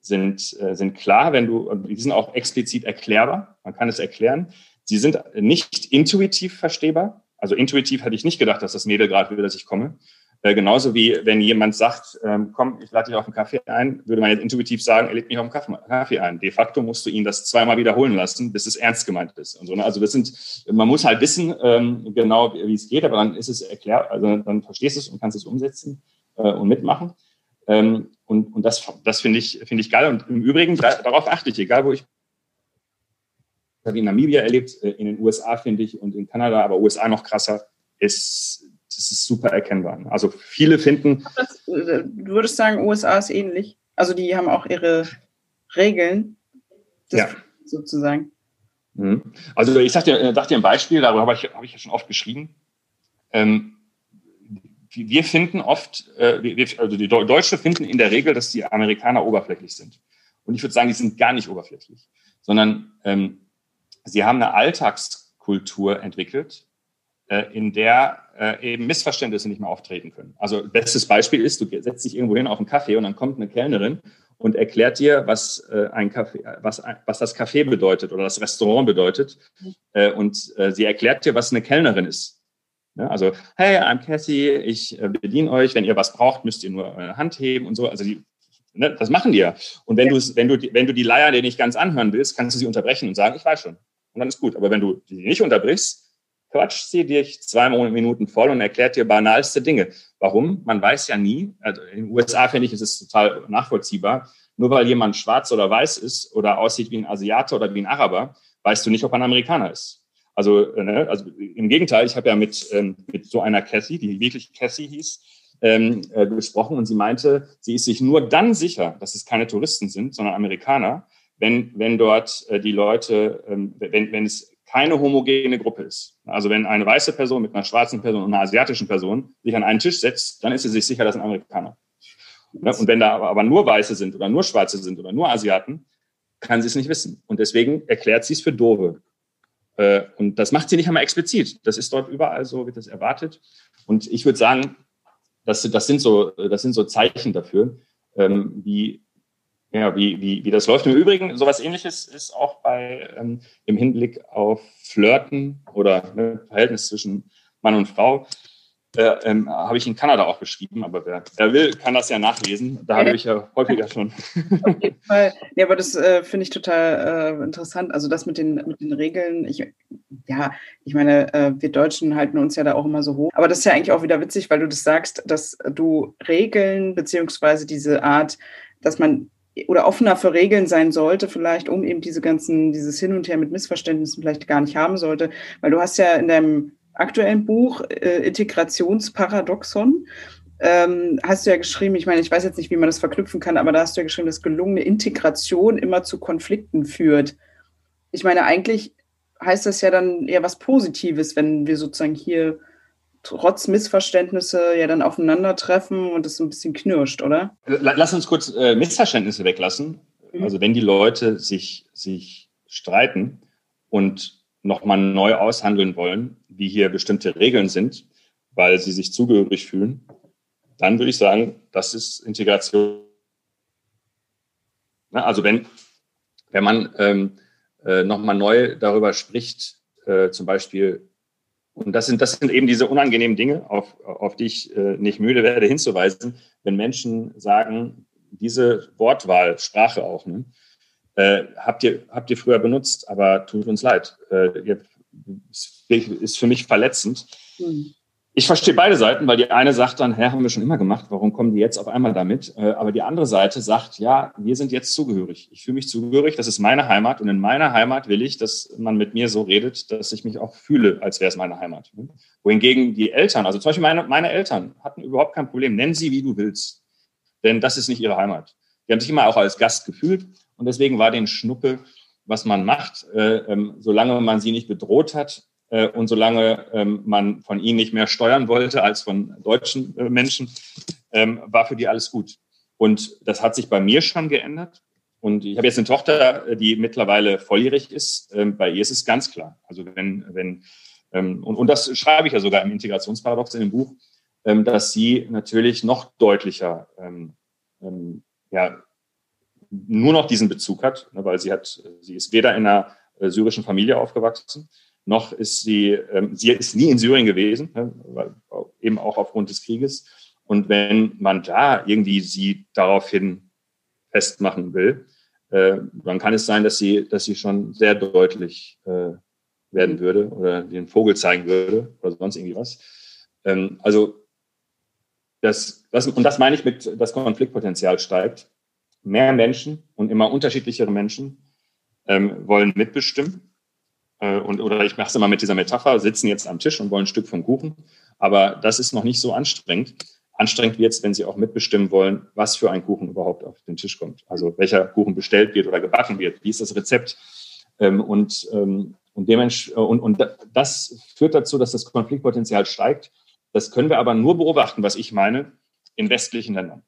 sind, äh, sind klar, wenn du, die sind auch explizit erklärbar. Man kann es erklären. Sie sind nicht intuitiv verstehbar. Also intuitiv hätte ich nicht gedacht, dass das Mädel gerade will, dass ich komme. Äh, genauso wie wenn jemand sagt, ähm, komm, ich lade dich auf einen Kaffee ein, würde man jetzt intuitiv sagen, er lädt mich auf einen Kaffee ein. De facto musst du ihn das zweimal wiederholen lassen, bis es ernst gemeint ist. Und so, ne? Also das sind, man muss halt wissen ähm, genau, wie, wie es geht, aber dann ist es erklärt, also dann verstehst du es und kannst es umsetzen äh, und mitmachen. Ähm, und, und das, das finde ich, finde ich geil. Und im Übrigen, da, darauf achte ich, egal wo ich habe in Namibia erlebt, äh, in den USA finde ich und in Kanada, aber USA noch krasser, ist das ist super erkennbar. Also viele finden. Äh, du würdest sagen, USA ist ähnlich. Also die haben auch ihre Regeln. ja. Sozusagen. Mhm. Also ich sag dir, äh, sag dir ein Beispiel, darüber habe ich, habe ich ja schon oft geschrieben. Ähm, wir finden oft, äh, wir, also die Deutsche finden in der Regel, dass die Amerikaner oberflächlich sind. Und ich würde sagen, die sind gar nicht oberflächlich, sondern ähm, sie haben eine Alltagskultur entwickelt, in der äh, eben Missverständnisse nicht mehr auftreten können. Also bestes Beispiel ist, du setzt dich irgendwo hin auf einen Kaffee und dann kommt eine Kellnerin und erklärt dir, was äh, ein Kaffee, was, was das Café bedeutet oder das Restaurant bedeutet. Äh, und äh, sie erklärt dir, was eine Kellnerin ist. Also, hey, I'm Cassie, ich äh, bediene euch. Wenn ihr was braucht, müsst ihr nur eine Hand heben und so. Also die, ne, das machen die ja. Und wenn, ja. du, wenn, du, wenn du die Leier dir nicht ganz anhören willst, kannst du sie unterbrechen und sagen, ich weiß schon. Und dann ist gut. Aber wenn du die nicht unterbrichst, quatscht sie dich zwei Minuten voll und erklärt dir banalste Dinge. Warum? Man weiß ja nie. Also in den USA finde ich, ist es total nachvollziehbar. Nur weil jemand schwarz oder weiß ist oder aussieht wie ein Asiate oder wie ein Araber, weißt du nicht, ob er ein Amerikaner ist. Also, ne, also im Gegenteil, ich habe ja mit, ähm, mit so einer Cassie, die wirklich Cassie hieß, ähm, äh, gesprochen und sie meinte, sie ist sich nur dann sicher, dass es keine Touristen sind, sondern Amerikaner, wenn, wenn dort äh, die Leute, ähm, wenn, wenn es keine homogene Gruppe ist. Also wenn eine weiße Person mit einer schwarzen Person und einer asiatischen Person sich an einen Tisch setzt, dann ist sie sich sicher, dass ein Amerikaner. Und wenn da aber nur Weiße sind oder nur Schwarze sind oder nur Asiaten, kann sie es nicht wissen. Und deswegen erklärt sie es für Dove. Äh, und das macht sie nicht einmal explizit. Das ist dort überall so, wird das erwartet. Und ich würde sagen, das, das, sind, so, das sind so Zeichen dafür, ähm, wie ja, wie, wie, wie das läuft. Im Übrigen, sowas ähnliches ist auch bei ähm, im Hinblick auf Flirten oder ne, Verhältnis zwischen Mann und Frau. Äh, ähm, habe ich in Kanada auch beschrieben, aber wer, wer will, kann das ja nachlesen. Da habe ich ja häufiger schon. Auf jeden Fall. Ja, aber das äh, finde ich total äh, interessant. Also das mit den, mit den Regeln, ich, ja, ich meine, äh, wir Deutschen halten uns ja da auch immer so hoch. Aber das ist ja eigentlich auch wieder witzig, weil du das sagst, dass du Regeln beziehungsweise diese Art, dass man oder offener für Regeln sein sollte, vielleicht, um eben diese ganzen, dieses Hin und Her mit Missverständnissen vielleicht gar nicht haben sollte. Weil du hast ja in deinem aktuellen Buch äh, Integrationsparadoxon, ähm, hast du ja geschrieben, ich meine, ich weiß jetzt nicht, wie man das verknüpfen kann, aber da hast du ja geschrieben, dass gelungene Integration immer zu Konflikten führt. Ich meine, eigentlich heißt das ja dann eher was Positives, wenn wir sozusagen hier trotz Missverständnisse ja dann aufeinandertreffen und es ein bisschen knirscht, oder? Lass uns kurz äh, Missverständnisse weglassen. Mhm. Also wenn die Leute sich, sich streiten und nochmal neu aushandeln wollen, wie hier bestimmte Regeln sind, weil sie sich zugehörig fühlen, dann würde ich sagen, das ist Integration. Also wenn, wenn man ähm, äh, nochmal neu darüber spricht, äh, zum Beispiel, und das sind, das sind eben diese unangenehmen Dinge, auf, auf die ich äh, nicht müde werde hinzuweisen, wenn Menschen sagen, diese Wortwahl, Sprache auch, ne, äh, habt, ihr, habt ihr früher benutzt, aber tut uns leid. Äh, ist für mich verletzend. Mhm ich verstehe beide Seiten, weil die eine sagt dann, hä, haben wir schon immer gemacht, warum kommen die jetzt auf einmal damit? Äh, aber die andere Seite sagt, ja, wir sind jetzt zugehörig. Ich fühle mich zugehörig, das ist meine Heimat und in meiner Heimat will ich, dass man mit mir so redet, dass ich mich auch fühle, als wäre es meine Heimat. Wohingegen die Eltern, also zum Beispiel meine, meine Eltern, hatten überhaupt kein Problem. Nenn sie, wie du willst, denn das ist nicht ihre Heimat. Die haben sich immer auch als Gast gefühlt und deswegen war den Schnuppe, was man macht, äh, ähm, solange man sie nicht bedroht hat, und solange ähm, man von ihnen nicht mehr steuern wollte als von deutschen äh, Menschen, ähm, war für die alles gut. Und das hat sich bei mir schon geändert. Und ich habe jetzt eine Tochter, die mittlerweile volljährig ist. Ähm, bei ihr ist es ganz klar. Also wenn, wenn und, und das schreibe ich ja sogar im Integrationsparadox in dem Buch, dass sie natürlich noch deutlicher ja, nur noch diesen Bezug hat, ne, weil sie hat, sie ist weder in einer äh, syrischen Familie aufgewachsen, noch ist sie, ähm, sie ist nie in Syrien gewesen, ne, weil, eben auch aufgrund des Krieges. Und wenn man da irgendwie sie daraufhin festmachen will, äh, dann kann es sein, dass sie, dass sie schon sehr deutlich äh, werden würde oder den Vogel zeigen würde oder sonst irgendwie was. Ähm, also das, das, und das meine ich mit, das Konfliktpotenzial steigt. Mehr Menschen und immer unterschiedlichere Menschen ähm, wollen mitbestimmen. Äh, und, oder ich mache es immer mit dieser Metapher, sitzen jetzt am Tisch und wollen ein Stück vom Kuchen. Aber das ist noch nicht so anstrengend. Anstrengend wird es, wenn Sie auch mitbestimmen wollen, was für ein Kuchen überhaupt auf den Tisch kommt. Also welcher Kuchen bestellt wird oder gebacken wird. Wie ist das Rezept? Ähm, und, ähm, und, und, und das führt dazu, dass das Konfliktpotenzial steigt. Das können wir aber nur beobachten, was ich meine, in westlichen Ländern.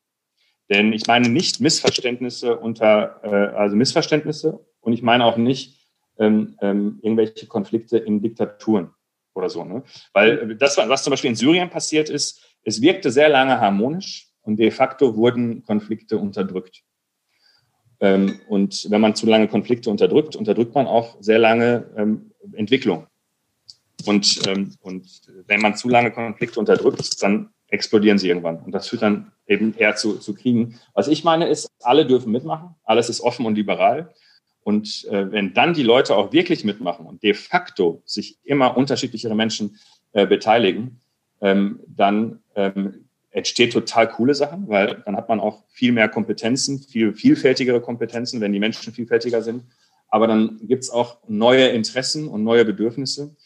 Denn ich meine nicht Missverständnisse unter, äh, also Missverständnisse und ich meine auch nicht ähm, ähm, irgendwelche Konflikte in Diktaturen oder so. Ne? Weil das, was zum Beispiel in Syrien passiert ist, es wirkte sehr lange harmonisch und de facto wurden Konflikte unterdrückt. Ähm, und wenn man zu lange Konflikte unterdrückt, unterdrückt man auch sehr lange ähm, Entwicklung. Und, ähm, und wenn man zu lange Konflikte unterdrückt, dann explodieren sie irgendwann. Und das führt dann eben eher zu, zu Kriegen. Was ich meine ist, alle dürfen mitmachen, alles ist offen und liberal. Und äh, wenn dann die Leute auch wirklich mitmachen und de facto sich immer unterschiedlichere Menschen äh, beteiligen, ähm, dann ähm, entsteht total coole Sachen, weil dann hat man auch viel mehr Kompetenzen, viel vielfältigere Kompetenzen, wenn die Menschen vielfältiger sind. Aber dann gibt es auch neue Interessen und neue Bedürfnisse.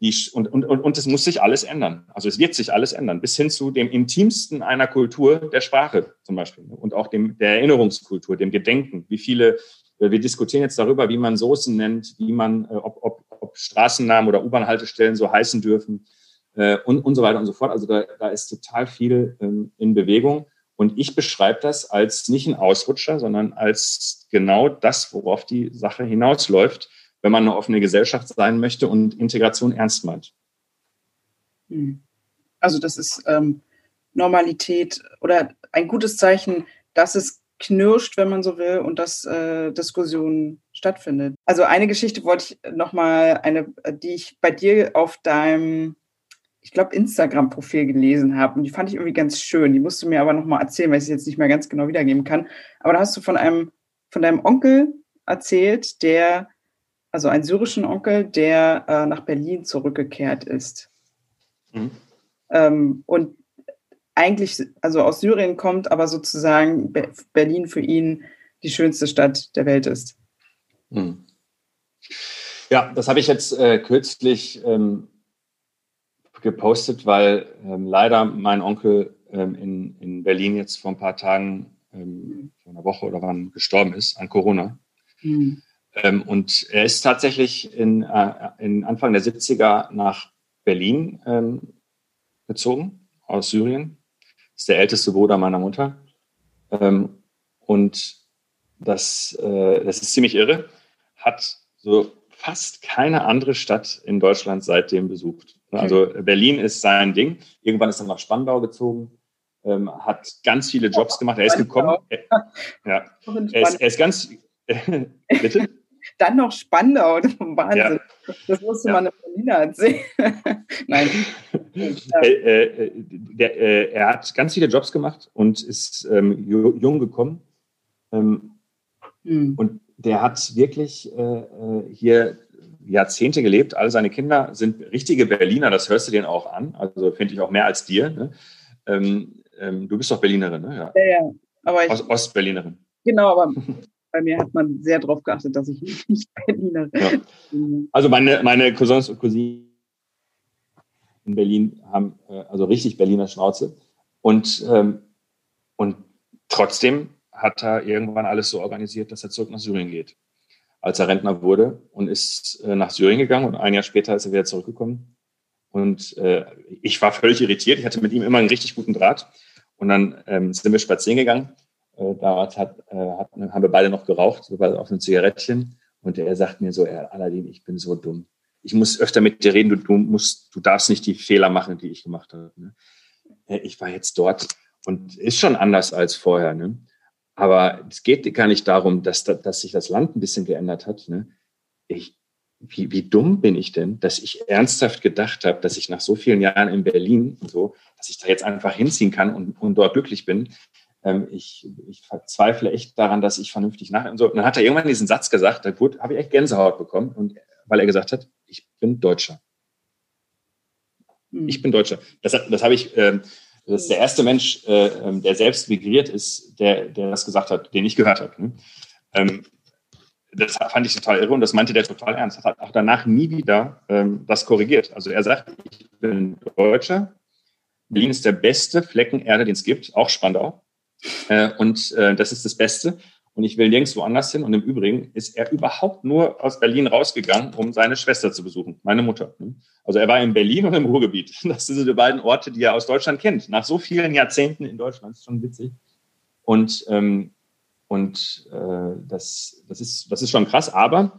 Die, und, und, und es muss sich alles ändern. Also es wird sich alles ändern, bis hin zu dem intimsten einer Kultur der Sprache zum Beispiel und auch dem, der Erinnerungskultur, dem Gedenken. Wie viele, wir diskutieren jetzt darüber, wie man Soßen nennt, wie man, äh, ob, ob, ob Straßennamen oder U-Bahn-Haltestellen so heißen dürfen äh, und, und so weiter und so fort. Also da, da ist total viel ähm, in Bewegung. Und ich beschreibe das als nicht ein Ausrutscher, sondern als genau das, worauf die Sache hinausläuft wenn man eine offene Gesellschaft sein möchte und Integration ernst meint. Hm. Also das ist ähm, Normalität oder ein gutes Zeichen, dass es knirscht, wenn man so will, und dass äh, Diskussionen stattfindet. Also eine Geschichte wollte ich nochmal, eine, die ich bei dir auf deinem, ich glaube, Instagram-Profil gelesen habe. Und die fand ich irgendwie ganz schön. Die musst du mir aber nochmal erzählen, weil ich sie jetzt nicht mehr ganz genau wiedergeben kann. Aber da hast du von einem, von deinem Onkel erzählt, der also einen syrischen Onkel, der äh, nach Berlin zurückgekehrt ist. Mhm. Ähm, und eigentlich, also aus Syrien kommt, aber sozusagen Be Berlin für ihn die schönste Stadt der Welt ist. Mhm. Ja, das habe ich jetzt äh, kürzlich ähm, gepostet, weil ähm, leider mein Onkel ähm, in, in Berlin jetzt vor ein paar Tagen, ähm, vor einer Woche oder wann gestorben ist an Corona. Mhm. Ähm, und er ist tatsächlich in, äh, in Anfang der 70er nach Berlin ähm, gezogen, aus Syrien. Ist der älteste Bruder meiner Mutter. Ähm, und das, äh, das ist ziemlich irre. Hat so fast keine andere Stadt in Deutschland seitdem besucht. Also Berlin ist sein Ding. Irgendwann ist er nach Spandau gezogen, ähm, hat ganz viele Jobs gemacht. Er ist gekommen. Er, ja, er ist, er ist ganz. bitte? Dann noch Spandau, Wahnsinn. Ja. Das musste ja. man in Berliner erzählen. Nein. äh, äh, der, äh, er hat ganz viele Jobs gemacht und ist ähm, jung gekommen. Ähm, hm. Und der hat wirklich äh, äh, hier Jahrzehnte gelebt. Alle seine Kinder sind richtige Berliner, das hörst du denen auch an. Also finde ich auch mehr als dir. Ne? Ähm, ähm, du bist doch Berlinerin, ne? Ja, ja. ja. Aber ich, Ost Ostberlinerin. Genau, aber bei mir hat man sehr darauf geachtet, dass ich nicht Berliner ja. Also meine, meine Cousins und Cousinen in Berlin haben äh, also richtig Berliner Schnauze. Und, ähm, und trotzdem hat er irgendwann alles so organisiert, dass er zurück nach Syrien geht. Als er Rentner wurde und ist äh, nach Syrien gegangen und ein Jahr später ist er wieder zurückgekommen. Und äh, ich war völlig irritiert. Ich hatte mit ihm immer einen richtig guten Draht. Und dann ähm, sind wir spazieren gegangen äh, damals hat, äh, hat, haben wir beide noch geraucht, so auf ein Zigarettchen. Und er sagt mir so, er, Aladdin, ich bin so dumm. Ich muss öfter mit dir reden, du, du musst, du darfst nicht die Fehler machen, die ich gemacht habe. Ne? Äh, ich war jetzt dort und ist schon anders als vorher. Ne? Aber es geht gar nicht darum, dass, dass sich das Land ein bisschen geändert hat. Ne? Ich, wie, wie dumm bin ich denn, dass ich ernsthaft gedacht habe, dass ich nach so vielen Jahren in Berlin und so, dass ich da jetzt einfach hinziehen kann und, und dort glücklich bin. Ähm, ich, ich verzweifle echt daran, dass ich vernünftig nach und so. Und dann hat er irgendwann diesen Satz gesagt, da habe ich echt Gänsehaut bekommen, und, weil er gesagt hat, ich bin Deutscher. Hm. Ich bin Deutscher. Das, das habe ich, äh, das ist der erste Mensch, äh, ähm, der selbst migriert ist, der, der das gesagt hat, den ich gehört habe. Ne? Ähm, das fand ich total irre und das meinte der total ernst. Hat auch danach nie wieder ähm, das korrigiert. Also er sagt, ich bin Deutscher. Berlin ist der beste Flecken Erde, den es gibt, auch Spandau. Äh, und äh, das ist das Beste. Und ich will nirgendwo anders hin. Und im Übrigen ist er überhaupt nur aus Berlin rausgegangen, um seine Schwester zu besuchen, meine Mutter. Ne? Also er war in Berlin und im Ruhrgebiet. Das sind so die beiden Orte, die er aus Deutschland kennt. Nach so vielen Jahrzehnten in Deutschland, das ist schon witzig. Und ähm, und äh, das, das, ist, das ist schon krass. Aber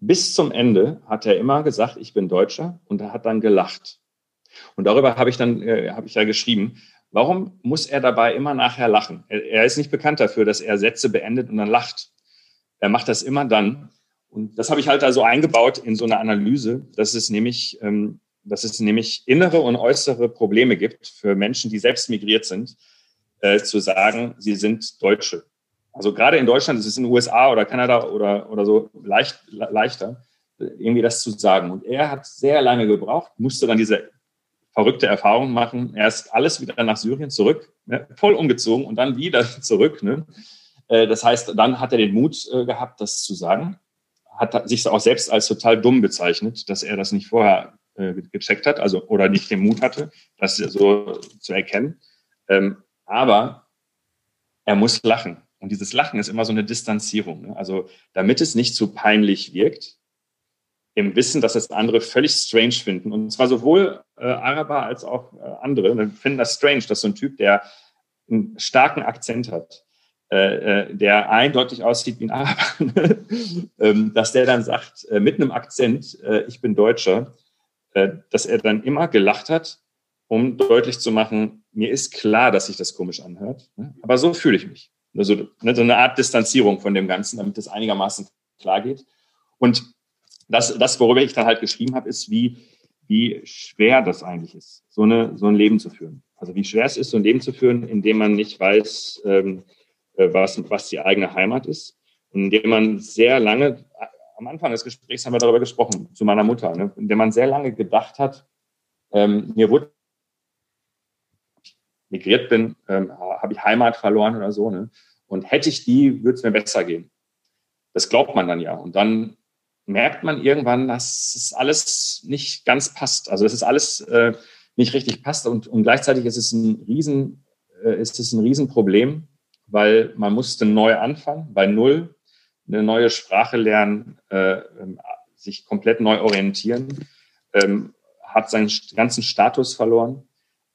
bis zum Ende hat er immer gesagt, ich bin Deutscher und er hat dann gelacht. Und darüber habe ich dann äh, habe ich ja geschrieben. Warum muss er dabei immer nachher lachen? Er, ist nicht bekannt dafür, dass er Sätze beendet und dann lacht. Er macht das immer dann. Und das habe ich halt also eingebaut in so eine Analyse, dass es nämlich, ähm, dass es nämlich innere und äußere Probleme gibt für Menschen, die selbst migriert sind, äh, zu sagen, sie sind Deutsche. Also gerade in Deutschland ist es in den USA oder Kanada oder, oder so leicht, leichter, irgendwie das zu sagen. Und er hat sehr lange gebraucht, musste dann diese verrückte Erfahrung machen. Er ist alles wieder nach Syrien zurück, ne, voll umgezogen und dann wieder zurück. Ne? Äh, das heißt, dann hat er den Mut äh, gehabt, das zu sagen, hat sich auch selbst als total dumm bezeichnet, dass er das nicht vorher äh, gecheckt hat, also oder nicht den Mut hatte, das so zu erkennen. Ähm, aber er muss lachen. Und dieses Lachen ist immer so eine Distanzierung. Ne? Also damit es nicht zu peinlich wirkt, im Wissen, dass das andere völlig strange finden. Und zwar sowohl äh, Araber als auch äh, andere ne, finden das strange, dass so ein Typ, der einen starken Akzent hat, äh, äh der eindeutig aussieht wie ein Araber, ne? ähm, dass der dann sagt, äh, mit einem Akzent, äh, ich bin Deutscher, dass er dann immer gelacht hat, um deutlich zu machen, mir ist klar, dass sich das komisch anhört, ne? aber so fühle ich mich. Also ne, so eine Art Distanzierung von dem Ganzen, damit es einigermaßen klar geht. Und das, das worüber ich dann halt geschrieben habe, ist, wie, wie schwer das eigentlich ist, so, eine, so ein Leben zu führen. Also wie schwer es ist, so ein Leben zu führen, in dem man nicht weiß, ähm, äh, was, was die eigene Heimat ist. Und in dem man sehr lange, am Anfang des Gesprächs haben wir darüber gesprochen, zu meiner Mutter, ne, in dem man sehr lange gedacht hat, ähm, mir wurde migriert bin, ähm, habe ich Heimat verloren oder so. Ne? Und hätte ich die, würde es mir besser gehen. Das glaubt man dann ja. Und dann merkt man irgendwann, dass es alles nicht ganz passt. Also dass es alles äh, nicht richtig passt. Und, und gleichzeitig ist es ein Riesen, äh, ist es ein Riesenproblem, weil man musste neu anfangen, bei Null, eine neue Sprache lernen, äh, ähm, sich komplett neu orientieren, ähm, hat seinen ganzen Status verloren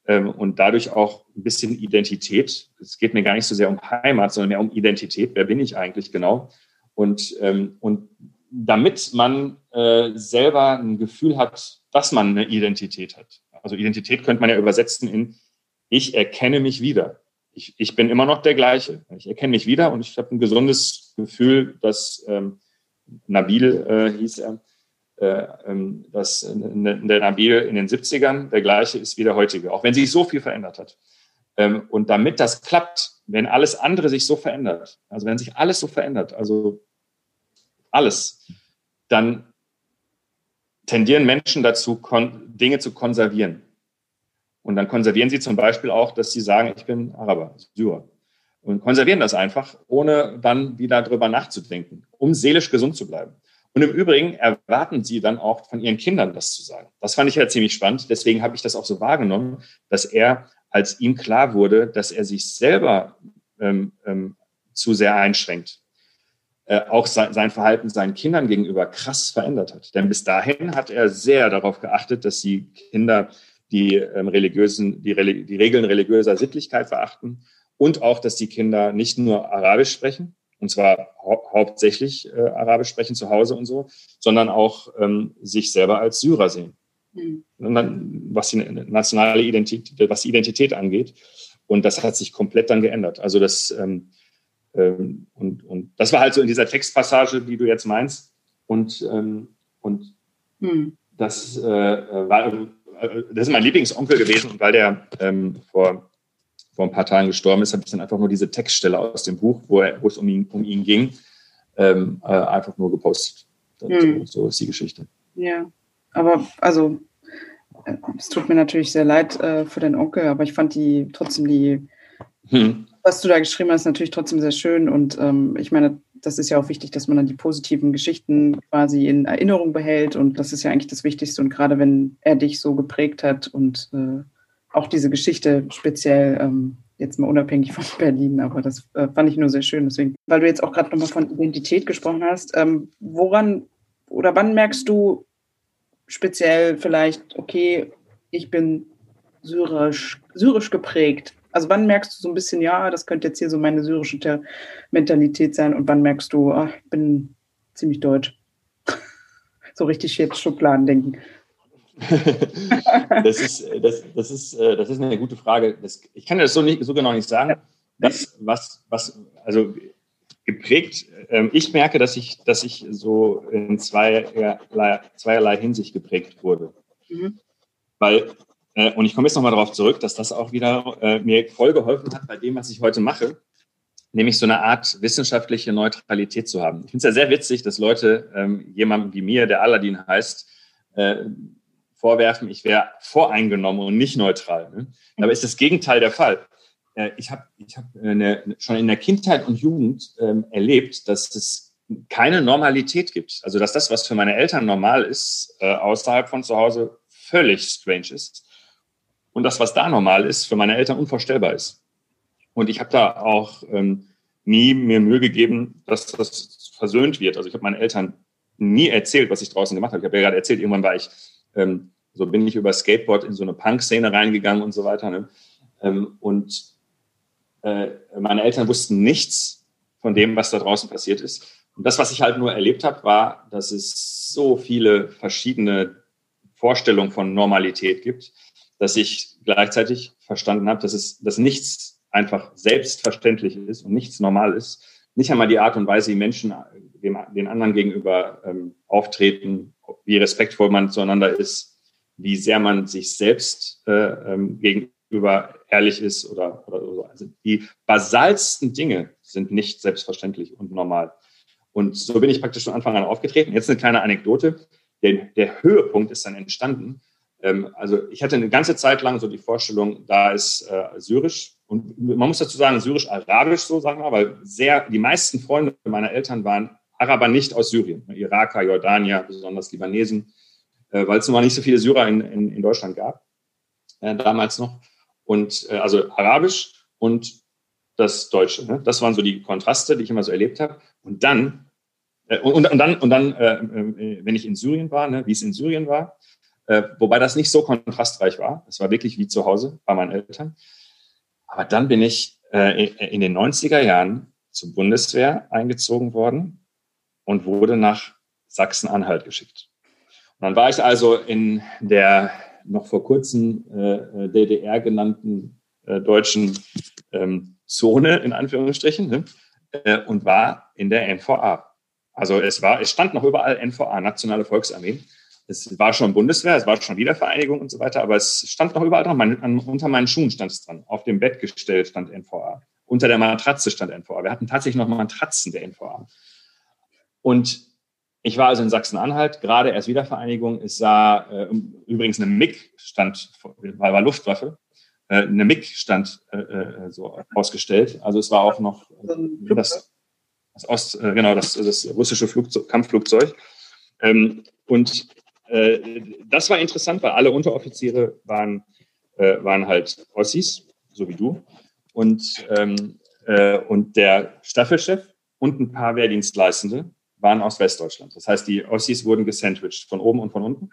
ähm, und dadurch auch ein bisschen Identität. Es geht mir gar nicht so sehr um Heimat, sondern mehr um Identität. Wer bin ich eigentlich genau? Und, ähm, und damit man äh, selber ein Gefühl hat, dass man eine Identität hat. Also Identität könnte man ja übersetzen in ich erkenne mich wieder. Ich, ich bin immer noch der gleiche. Ich erkenne mich wieder und ich habe ein gesundes Gefühl, dass ähm, Nabil äh, hieß er, äh, ähm, dass der Nabil in den 70ern der gleiche ist wie der heutige, auch wenn sich so viel verändert hat. Ähm, und damit das klappt, wenn alles andere sich so verändert, also wenn sich alles so verändert, also alles, dann tendieren Menschen dazu, Dinge zu konservieren. Und dann konservieren sie zum Beispiel auch, dass sie sagen, ich bin Araber, Syrer. Und konservieren das einfach, ohne dann wieder drüber nachzudenken, um seelisch gesund zu bleiben. Und im Übrigen erwarten sie dann auch von ihren Kindern das zu sagen. Das fand ich ja ziemlich spannend. Deswegen habe ich das auch so wahrgenommen, dass er, als ihm klar wurde, dass er sich selber ähm, ähm, zu sehr einschränkt, äh, auch sein, sein Verhalten seinen Kindern gegenüber krass verändert hat. Denn bis dahin hat er sehr darauf geachtet, dass die Kinder die ähm, religiösen, die, die Regeln religiöser Sittlichkeit verachten und auch, dass die Kinder nicht nur Arabisch sprechen, und zwar hau hauptsächlich äh, Arabisch sprechen zu Hause und so, sondern auch ähm, sich selber als Syrer sehen. Mhm. was die nationale Identität, was die Identität angeht. Und das hat sich komplett dann geändert. Also das, ähm, ähm, und, und das war halt so in dieser Textpassage, die du jetzt meinst. Und, ähm, Und hm. das äh, war, äh, das ist mein Lieblingsonkel gewesen, weil der ähm, vor, vor ein paar Tagen gestorben ist, habe ich dann einfach nur diese Textstelle aus dem Buch, wo, er, wo es um ihn, um ihn ging, ähm, äh, einfach nur gepostet. Hm. So, so ist die Geschichte. Ja, aber also es tut mir natürlich sehr leid äh, für deinen Onkel, aber ich fand die trotzdem die, hm. Was du da geschrieben hast, natürlich trotzdem sehr schön. Und ähm, ich meine, das ist ja auch wichtig, dass man dann die positiven Geschichten quasi in Erinnerung behält. Und das ist ja eigentlich das Wichtigste. Und gerade wenn er dich so geprägt hat und äh, auch diese Geschichte speziell, ähm, jetzt mal unabhängig von Berlin, aber das äh, fand ich nur sehr schön. Deswegen, weil du jetzt auch gerade nochmal von Identität gesprochen hast, ähm, woran oder wann merkst du, speziell vielleicht, okay, ich bin syrisch, syrisch geprägt. Also wann merkst du so ein bisschen, ja, das könnte jetzt hier so meine syrische Mentalität sein und wann merkst du, ach, ich bin ziemlich deutsch. so richtig jetzt Schubladen denken. das, ist, das, das, ist, äh, das ist eine gute Frage. Das, ich kann das so, nicht, so genau nicht sagen. Das, was, was, also geprägt. Ähm, ich merke, dass ich, dass ich so in zweierlei, zweierlei Hinsicht geprägt wurde. Mhm. Weil, äh, und ich komme jetzt nochmal darauf zurück, dass das auch wieder äh, mir voll geholfen hat bei dem, was ich heute mache, nämlich so eine Art wissenschaftliche Neutralität zu haben. Ich finde es ja sehr witzig, dass Leute ähm, jemandem wie mir, der Aladdin heißt, äh, vorwerfen, ich wäre voreingenommen und nicht neutral. Ne? Aber ist das Gegenteil der Fall. Ich habe ich hab schon in der Kindheit und Jugend ähm, erlebt, dass es keine Normalität gibt. Also dass das, was für meine Eltern normal ist, äh, außerhalb von zu Hause völlig strange ist. Und das, was da normal ist, für meine Eltern unvorstellbar ist. Und ich habe da auch ähm, nie mir Mühe gegeben, dass das versöhnt wird. Also ich habe meinen Eltern nie erzählt, was ich draußen gemacht habe. Ich habe ja gerade erzählt, irgendwann war ich, ähm, so bin ich über Skateboard in so eine Punk-Szene reingegangen und so weiter. Ne? Ähm, und äh, meine Eltern wussten nichts von dem, was da draußen passiert ist. Und das, was ich halt nur erlebt habe, war, dass es so viele verschiedene Vorstellungen von Normalität gibt, dass ich gleichzeitig verstanden habe, dass es, dass nichts einfach selbstverständlich ist und nichts normal ist. Nicht einmal die Art und Weise, wie Menschen dem, den anderen gegenüber ähm, auftreten, wie respektvoll man zueinander ist, wie sehr man sich selbst äh, ähm, gegenüber ehrlich ist oder, oder so. Also die basalsten Dinge sind nicht selbstverständlich und normal. Und so bin ich praktisch von Anfang an aufgetreten. Jetzt eine kleine Anekdote. Der, der Höhepunkt ist dann entstanden. Ähm, also ich hatte eine ganze Zeit lang so die Vorstellung, da ist äh, Syrisch und man muss dazu sagen, Syrisch-Arabisch so, sagen wir, weil sehr, die meisten Freunde meiner Eltern waren Araber nicht aus Syrien, Iraker, Jordanier, besonders Libanesen, äh, weil es nun mal nicht so viele Syrer in, in, in Deutschland gab, äh, damals noch und äh, also Arabisch und das Deutsche. Ne? Das waren so die Kontraste, die ich immer so erlebt habe. Und dann, äh, und, und dann, und dann äh, wenn ich in Syrien war, ne, wie es in Syrien war, äh, wobei das nicht so kontrastreich war, es war wirklich wie zu Hause bei meinen Eltern. Aber dann bin ich äh, in den 90er Jahren zur Bundeswehr eingezogen worden und wurde nach Sachsen-Anhalt geschickt. Und dann war ich also in der noch vor kurzem äh, DDR genannten äh, deutschen ähm, Zone, in Anführungsstrichen, ne? äh, und war in der NVA. Also es war, es stand noch überall NVA, Nationale Volksarmee. Es war schon Bundeswehr, es war schon Wiedervereinigung und so weiter, aber es stand noch überall dran. Mein, an, unter meinen Schuhen stand es dran. Auf dem Bett gestellt stand NVA. Unter der Matratze stand NVA. Wir hatten tatsächlich noch Matratzen der NVA. Und ich war also in Sachsen-Anhalt, gerade erst Wiedervereinigung. Es sah äh, übrigens eine MIG stand, weil war Luftwaffe, äh, eine MIG stand äh, äh, so ausgestellt. Also es war auch noch äh, das, das Ost, äh, genau das, das russische Flugzeug, Kampfflugzeug. Ähm, und äh, das war interessant, weil alle Unteroffiziere waren, äh, waren halt Ossis, so wie du. Und, ähm, äh, und der Staffelchef und ein paar Wehrdienstleistende waren aus Westdeutschland. Das heißt, die Ossis wurden gesandwiched von oben und von unten.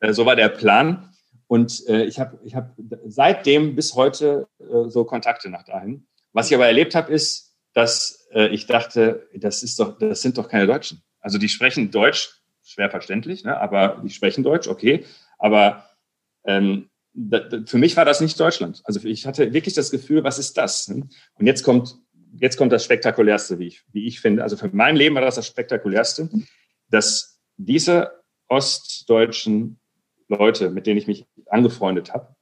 Äh, so war der Plan. Und äh, ich habe ich hab seitdem bis heute so Kontakte nach dahin. Was ich aber erlebt habe, ist, dass ich dachte, das, ist doch, das sind doch keine Deutschen. Also die sprechen Deutsch, schwer verständlich, ne? aber die sprechen Deutsch, okay. Aber ähm, da, da, für mich war das nicht Deutschland. Also ich hatte wirklich das Gefühl, was ist das? Ne? Und jetzt kommt jetzt kommt das Spektakulärste, wie ich, wie ich finde. Also für mein Leben war das das Spektakulärste, dass diese ostdeutschen Leute, mit denen ich mich angefreundet habe,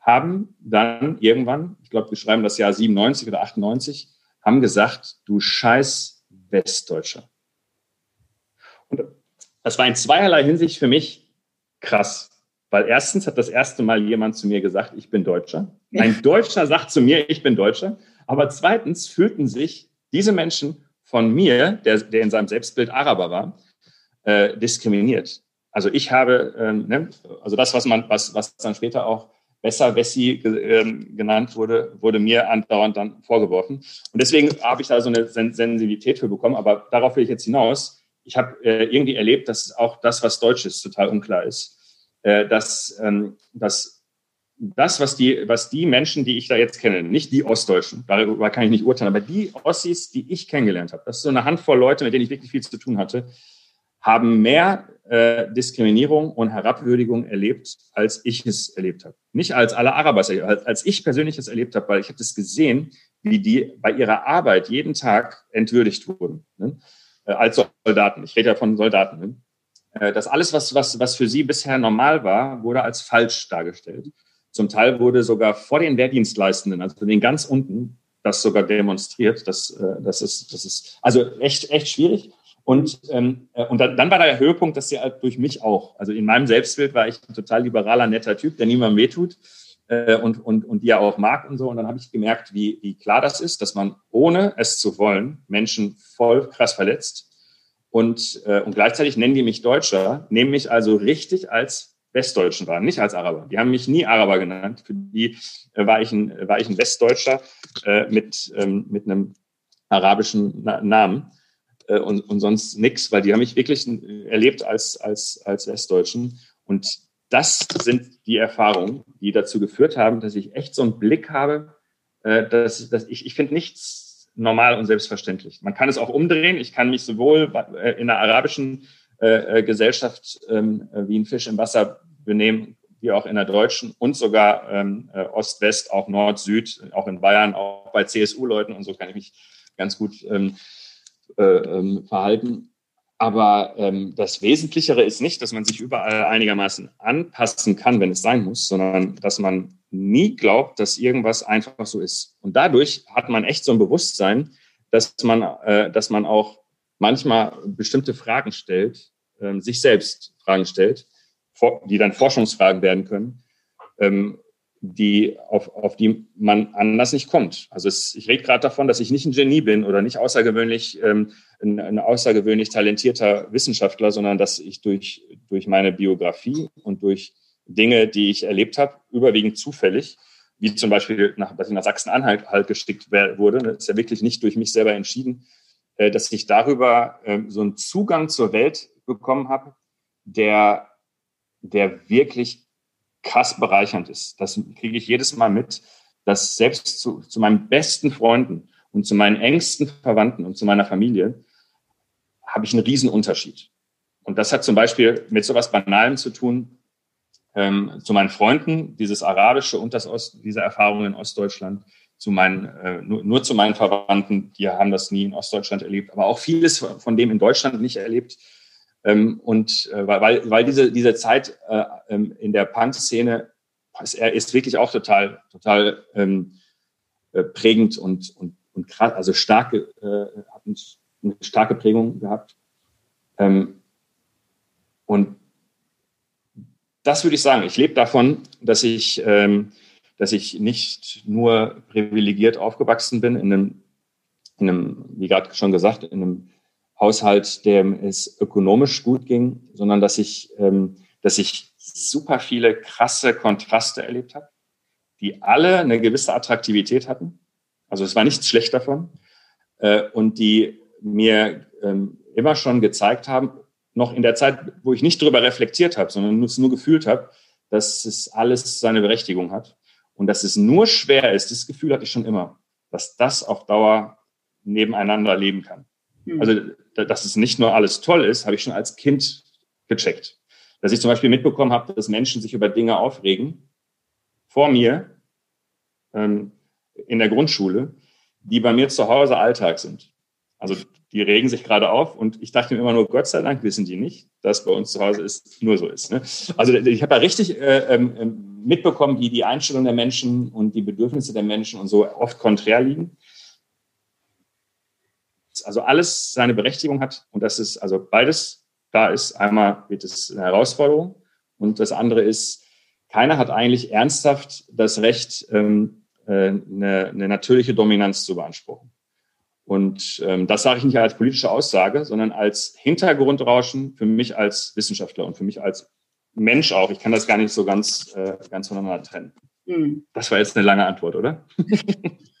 haben dann irgendwann, ich glaube, wir schreiben das Jahr 97 oder 98, haben gesagt, du scheiß Westdeutscher. Und das war in zweierlei Hinsicht für mich krass. Weil erstens hat das erste Mal jemand zu mir gesagt, ich bin Deutscher. Ein Deutscher sagt zu mir, ich bin Deutscher. Aber zweitens fühlten sich diese Menschen von mir, der, der in seinem Selbstbild Araber war, äh, diskriminiert. Also ich habe, ähm, ne, also das, was man, was, was dann später auch besser Wessi ähm, genannt wurde, wurde mir andauernd dann vorgeworfen. Und deswegen habe ich da so eine Sensibilität für bekommen. Aber darauf will ich jetzt hinaus. Ich habe äh, irgendwie erlebt, dass auch das, was Deutsch ist, total unklar ist. Äh, dass, ähm, dass das, was die, was die Menschen, die ich da jetzt kenne, nicht die Ostdeutschen, darüber kann ich nicht urteilen, aber die Ossis, die ich kennengelernt habe, das ist so eine Handvoll Leute, mit denen ich wirklich viel zu tun hatte, haben mehr äh, Diskriminierung und Herabwürdigung erlebt, als ich es erlebt habe. Nicht als alle Araber als, als ich persönlich es erlebt habe, weil ich habe das gesehen, wie die bei ihrer Arbeit jeden Tag entwürdigt wurden, ne? Äh, als Soldaten. Ich rede ja von Soldaten. Ne? Äh, dass alles, was, was, was für sie bisher normal war, wurde als falsch dargestellt. Zum Teil wurde sogar vor den Wehrdienstleistenden, also den ganz unten, das sogar demonstriert. Das, äh, das, ist, das ist also echt, echt schwierig. Und, ähm, äh, und dann, dann war der Höhepunkt, dass sie halt durch mich auch. Also in meinem Selbstbild war ich ein total liberaler, netter Typ, der niemandem wehtut äh, und, und, und die er auch mag und so. Und dann habe ich gemerkt, wie, wie klar das ist, dass man ohne es zu wollen Menschen voll krass verletzt. Und, äh, und gleichzeitig nennen die mich Deutscher, nehmen mich also richtig als Westdeutschen wahr, nicht als Araber. Die haben mich nie Araber genannt. Für die äh, war, ich ein, war ich ein Westdeutscher äh, mit, ähm, mit einem arabischen Na Namen äh, und, und sonst nichts, weil die haben mich wirklich erlebt als, als, als Westdeutschen. Und das sind die Erfahrungen, die dazu geführt haben, dass ich echt so einen Blick habe, äh, dass, dass ich, ich finde nichts normal und selbstverständlich. Man kann es auch umdrehen. Ich kann mich sowohl äh, in der arabischen äh, Gesellschaft ähm, wie ein Fisch im Wasser benehmen, wie auch in der deutschen und sogar ähm, äh, Ost-West, auch Nord-Süd, auch in Bayern, auch bei CSU-Leuten und so kann ich mich ganz gut ähm, äh, ähm, verhalten. Aber ähm, das Wesentlichere ist nicht, dass man sich überall einigermaßen anpassen kann, wenn es sein muss, sondern dass man nie glaubt, dass irgendwas einfach so ist. Und dadurch hat man echt so ein Bewusstsein, dass man, äh, dass man auch manchmal bestimmte Fragen stellt, äh, sich selbst Fragen stellt, die dann Forschungsfragen werden können. Ähm, die, auf, auf die man anders nicht kommt. Also es, ich rede gerade davon, dass ich nicht ein Genie bin oder nicht außergewöhnlich ähm, ein, ein außergewöhnlich talentierter Wissenschaftler, sondern dass ich durch, durch meine Biografie und durch Dinge, die ich erlebt habe, überwiegend zufällig, wie zum Beispiel, nach, dass ich nach Sachsen-Anhalt halt geschickt wurde, das ist ja wirklich nicht durch mich selber entschieden, äh, dass ich darüber äh, so einen Zugang zur Welt bekommen habe, der, der wirklich krass bereichernd ist. Das kriege ich jedes Mal mit, dass selbst zu, zu meinen besten Freunden und zu meinen engsten Verwandten und zu meiner Familie habe ich einen riesen Unterschied. Und das hat zum Beispiel mit so was Banalem zu tun, ähm, zu meinen Freunden, dieses Arabische und das Ost, diese Erfahrungen in Ostdeutschland, zu meinen, äh, nur, nur zu meinen Verwandten, die haben das nie in Ostdeutschland erlebt, aber auch vieles von dem in Deutschland nicht erlebt. Ähm, und äh, weil, weil diese, diese Zeit äh, ähm, in der Punk-Szene ist, ist wirklich auch total, total ähm, äh, prägend und, und, und krass, also starke, äh, hat eine starke Prägung gehabt. Ähm, und das würde ich sagen. Ich lebe davon, dass ich, ähm, dass ich nicht nur privilegiert aufgewachsen bin in einem, in einem wie gerade schon gesagt, in einem Haushalt, dem es ökonomisch gut ging, sondern dass ich, ähm, dass ich super viele krasse Kontraste erlebt habe, die alle eine gewisse Attraktivität hatten. Also es war nichts schlecht davon. Äh, und die mir ähm, immer schon gezeigt haben, noch in der Zeit, wo ich nicht darüber reflektiert habe, sondern es nur gefühlt habe, dass es alles seine Berechtigung hat und dass es nur schwer ist, das Gefühl hatte ich schon immer, dass das auf Dauer nebeneinander leben kann. Mhm. Also dass es nicht nur alles toll ist, habe ich schon als Kind gecheckt. Dass ich zum Beispiel mitbekommen habe, dass Menschen sich über Dinge aufregen, vor mir ähm, in der Grundschule, die bei mir zu Hause Alltag sind. Also die regen sich gerade auf und ich dachte mir immer nur, Gott sei Dank wissen die nicht, dass bei uns zu Hause ist, nur so ist. Ne? Also ich habe da richtig äh, ähm, ähm, mitbekommen, wie die Einstellung der Menschen und die Bedürfnisse der Menschen und so oft konträr liegen. Also alles seine Berechtigung hat und das ist also beides da ist. Einmal wird es eine Herausforderung und das andere ist, keiner hat eigentlich ernsthaft das Recht, ähm, äh, eine, eine natürliche Dominanz zu beanspruchen. Und ähm, das sage ich nicht als politische Aussage, sondern als Hintergrundrauschen für mich als Wissenschaftler und für mich als Mensch auch. Ich kann das gar nicht so ganz, äh, ganz voneinander trennen. Mhm. Das war jetzt eine lange Antwort, oder?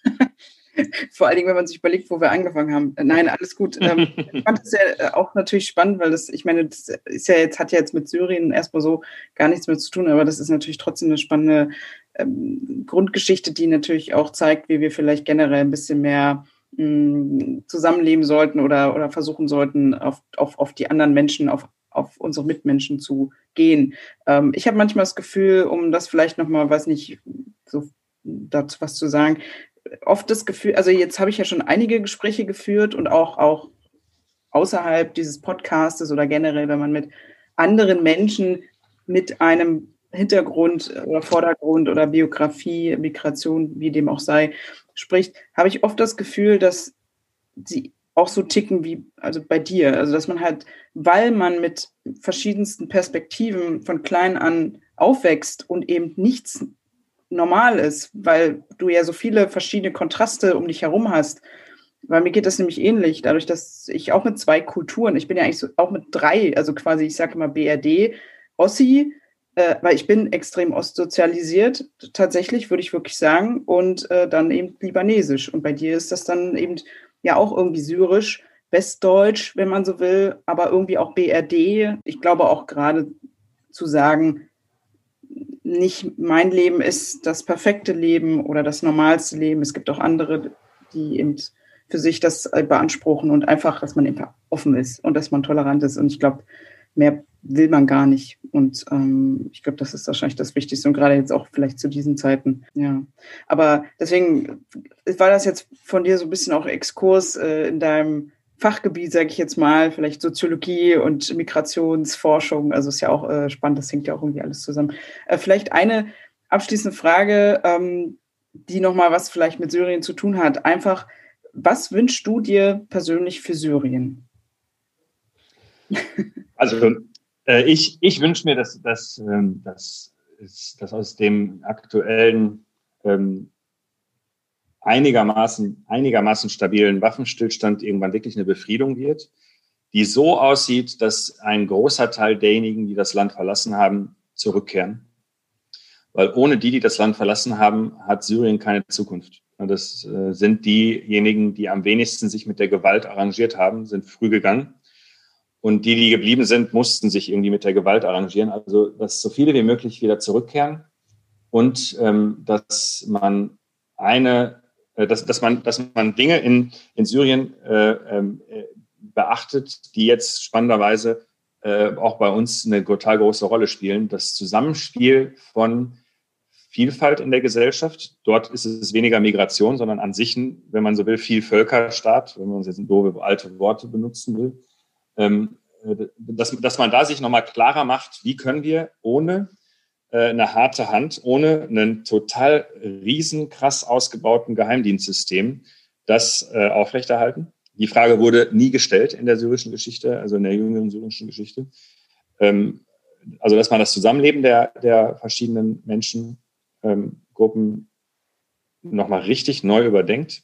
Vor allen Dingen, wenn man sich überlegt, wo wir angefangen haben. Nein, alles gut. Ähm, ich fand es ja äh, auch natürlich spannend, weil das, ich meine, das ist ja jetzt, hat ja jetzt mit Syrien erstmal so gar nichts mehr zu tun, aber das ist natürlich trotzdem eine spannende ähm, Grundgeschichte, die natürlich auch zeigt, wie wir vielleicht generell ein bisschen mehr zusammenleben sollten oder, oder versuchen sollten, auf, auf, auf die anderen Menschen, auf, auf unsere Mitmenschen zu gehen. Ähm, ich habe manchmal das Gefühl, um das vielleicht nochmal, weiß nicht, so dazu was zu sagen, oft das Gefühl, also jetzt habe ich ja schon einige Gespräche geführt und auch, auch außerhalb dieses Podcastes oder generell, wenn man mit anderen Menschen mit einem Hintergrund oder Vordergrund oder Biografie, Migration, wie dem auch sei, spricht, habe ich oft das Gefühl, dass sie auch so ticken wie also bei dir. Also dass man halt, weil man mit verschiedensten Perspektiven von klein an aufwächst und eben nichts normal ist, weil du ja so viele verschiedene Kontraste um dich herum hast. Weil mir geht das nämlich ähnlich, dadurch, dass ich auch mit zwei Kulturen, ich bin ja eigentlich so, auch mit drei, also quasi, ich sage immer BRD, Ossi, äh, weil ich bin extrem ostsozialisiert, tatsächlich, würde ich wirklich sagen, und äh, dann eben libanesisch. Und bei dir ist das dann eben ja auch irgendwie syrisch, westdeutsch, wenn man so will, aber irgendwie auch BRD. Ich glaube auch gerade zu sagen, nicht mein Leben ist das perfekte Leben oder das normalste Leben. Es gibt auch andere, die eben für sich das beanspruchen und einfach, dass man eben offen ist und dass man tolerant ist. Und ich glaube, mehr will man gar nicht. Und ähm, ich glaube, das ist wahrscheinlich das Wichtigste und gerade jetzt auch vielleicht zu diesen Zeiten. Ja, aber deswegen war das jetzt von dir so ein bisschen auch Exkurs äh, in deinem Fachgebiet, sage ich jetzt mal, vielleicht Soziologie und Migrationsforschung. Also ist ja auch äh, spannend, das hängt ja auch irgendwie alles zusammen. Äh, vielleicht eine abschließende Frage, ähm, die nochmal was vielleicht mit Syrien zu tun hat. Einfach, was wünschst du dir persönlich für Syrien? Also äh, ich, ich wünsche mir, dass, dass, ähm, dass, dass aus dem aktuellen ähm, einigermaßen, einigermaßen stabilen Waffenstillstand irgendwann wirklich eine Befriedung wird, die so aussieht, dass ein großer Teil derjenigen, die das Land verlassen haben, zurückkehren. Weil ohne die, die das Land verlassen haben, hat Syrien keine Zukunft. Das äh, sind diejenigen, die am wenigsten sich mit der Gewalt arrangiert haben, sind früh gegangen. Und die, die geblieben sind, mussten sich irgendwie mit der Gewalt arrangieren. Also, dass so viele wie möglich wieder zurückkehren und ähm, dass man eine, dass, dass man, dass man Dinge in, in Syrien äh, ähm, äh, beachtet, die jetzt spannenderweise äh, auch bei uns eine total große Rolle spielen. Das Zusammenspiel von Vielfalt in der Gesellschaft. Dort ist es weniger Migration, sondern an sich, wenn man so will, viel Völkerstaat, wenn man jetzt doofe alte Worte benutzen will ähm, äh, dass, dass man da sich nochmal klarer macht, wie können wir ohne äh, eine harte Hand, ohne einen total riesen, krass ausgebauten Geheimdienstsystem das äh, aufrechterhalten. Die Frage wurde nie gestellt in der syrischen Geschichte, also in der jüngeren syrischen Geschichte. Ähm, also, dass man das Zusammenleben der, der verschiedenen Menschengruppen ähm, nochmal richtig neu überdenkt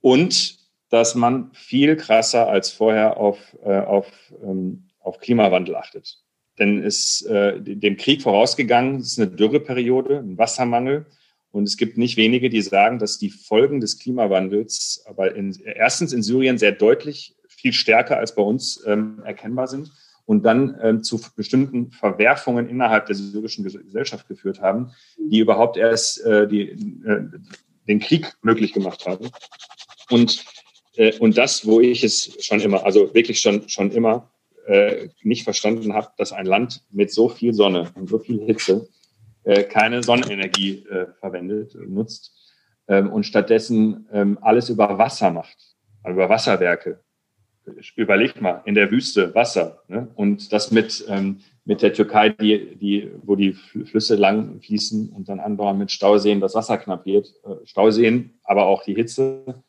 und dass man viel krasser als vorher auf, äh, auf, ähm, auf Klimawandel achtet. Denn es äh, dem Krieg vorausgegangen ist eine Dürreperiode, ein Wassermangel. Und es gibt nicht wenige, die sagen, dass die Folgen des Klimawandels aber in, erstens in Syrien sehr deutlich viel stärker als bei uns ähm, erkennbar sind und dann ähm, zu bestimmten Verwerfungen innerhalb der syrischen Gesellschaft geführt haben, die überhaupt erst äh, die, äh, den Krieg möglich gemacht haben. Und äh, und das, wo ich es schon immer, also wirklich schon, schon immer äh, nicht verstanden habe, dass ein Land mit so viel Sonne und so viel Hitze äh, keine Sonnenenergie äh, verwendet, nutzt ähm, und stattdessen ähm, alles über Wasser macht, über Wasserwerke überleg mal, in der Wüste Wasser. Ne? Und das mit, ähm, mit der Türkei, die, die, wo die Flüsse lang fließen und dann andauernd mit Stauseen das Wasser knapp wird. Äh, Stauseen, aber auch die Hitze.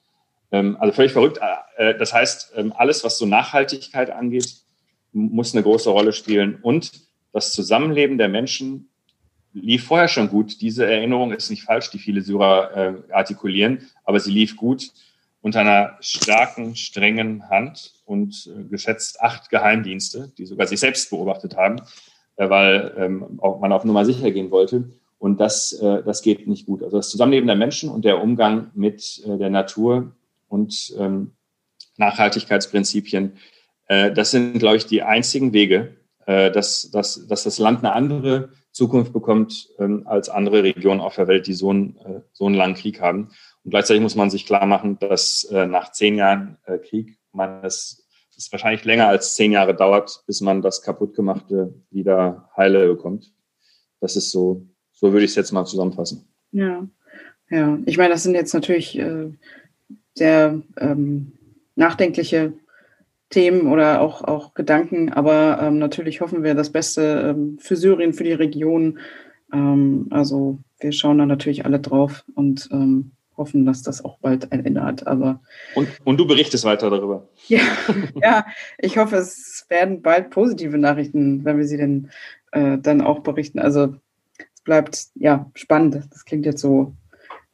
Ähm, also völlig verrückt. Äh, das heißt, ähm, alles, was so Nachhaltigkeit angeht, muss eine große Rolle spielen. Und das Zusammenleben der Menschen lief vorher schon gut. Diese Erinnerung ist nicht falsch, die viele Syrer äh, artikulieren, aber sie lief gut unter einer starken, strengen Hand und äh, geschätzt acht Geheimdienste, die sogar sich selbst beobachtet haben, äh, weil ähm, auch man auf Nummer sicher gehen wollte. Und das, äh, das geht nicht gut. Also das Zusammenleben der Menschen und der Umgang mit äh, der Natur und ähm, Nachhaltigkeitsprinzipien, das sind, glaube ich, die einzigen Wege, äh, dass, dass, dass das Land eine andere Zukunft bekommt ähm, als andere Regionen auf der Welt, die so einen, äh, so einen langen Krieg haben. Und gleichzeitig muss man sich klar machen, dass äh, nach zehn Jahren äh, Krieg man es, es wahrscheinlich länger als zehn Jahre dauert, bis man das kaputtgemachte wieder heile bekommt. Das ist so, so würde ich es jetzt mal zusammenfassen. Ja, ja. Ich meine, das sind jetzt natürlich äh, sehr ähm, nachdenkliche Themen oder auch, auch Gedanken, aber ähm, natürlich hoffen wir das Beste ähm, für Syrien, für die Region. Ähm, also wir schauen da natürlich alle drauf und ähm, hoffen, dass das auch bald ein Ende hat. Aber und, und du berichtest weiter darüber. ja, ja, ich hoffe, es werden bald positive Nachrichten, wenn wir sie denn äh, dann auch berichten. Also es bleibt ja spannend. Das klingt jetzt so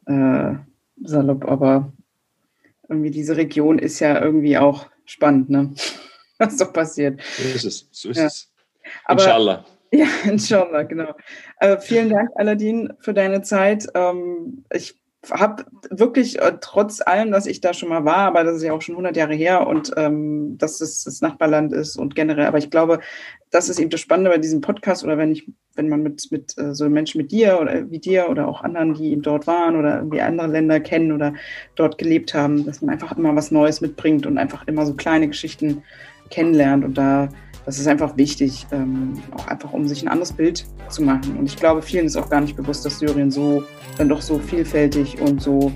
äh, salopp, aber irgendwie diese Region ist ja irgendwie auch spannend, ne? Was doch passiert. So ist es. So ist ja. es. Inshallah. Ja, inshallah, genau. Äh, vielen Dank, Aladin, für deine Zeit. Ähm, ich habe wirklich äh, trotz allem, dass ich da schon mal war, aber das ist ja auch schon 100 Jahre her und ähm, dass es das Nachbarland ist und generell, aber ich glaube, das ist eben das Spannende bei diesem Podcast oder wenn ich, wenn man mit, mit äh, so Menschen mit dir oder wie dir oder auch anderen, die eben dort waren oder irgendwie andere Länder kennen oder dort gelebt haben, dass man einfach immer was Neues mitbringt und einfach immer so kleine Geschichten kennenlernt und da das ist einfach wichtig, ähm, auch einfach um sich ein anderes Bild zu machen. Und ich glaube, vielen ist auch gar nicht bewusst, dass Syrien so dann doch so vielfältig und so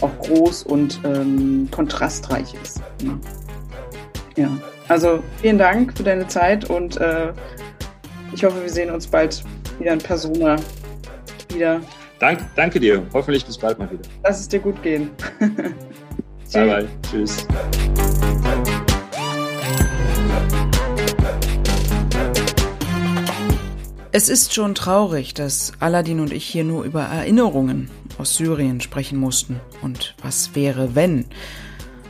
auch groß und ähm, kontrastreich ist. Ne? Ja, also vielen Dank für deine Zeit und äh, ich hoffe, wir sehen uns bald wieder in Persona wieder. Dank, danke dir. Hoffentlich bis bald mal wieder. Lass es dir gut gehen. bye bye. Tschüss. Es ist schon traurig, dass Aladdin und ich hier nur über Erinnerungen aus Syrien sprechen mussten. Und was wäre, wenn?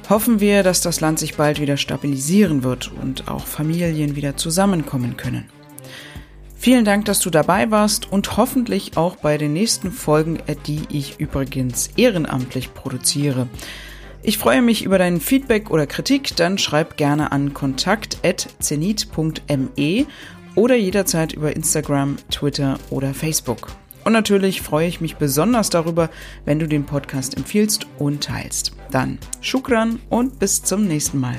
Hoffen wir, dass das Land sich bald wieder stabilisieren wird und auch Familien wieder zusammenkommen können. Vielen Dank, dass du dabei warst und hoffentlich auch bei den nächsten Folgen, die ich übrigens ehrenamtlich produziere. Ich freue mich über dein Feedback oder Kritik, dann schreib gerne an kontakt.zenit.me oder jederzeit über Instagram, Twitter oder Facebook. Und natürlich freue ich mich besonders darüber, wenn du den Podcast empfiehlst und teilst. Dann Shukran und bis zum nächsten Mal.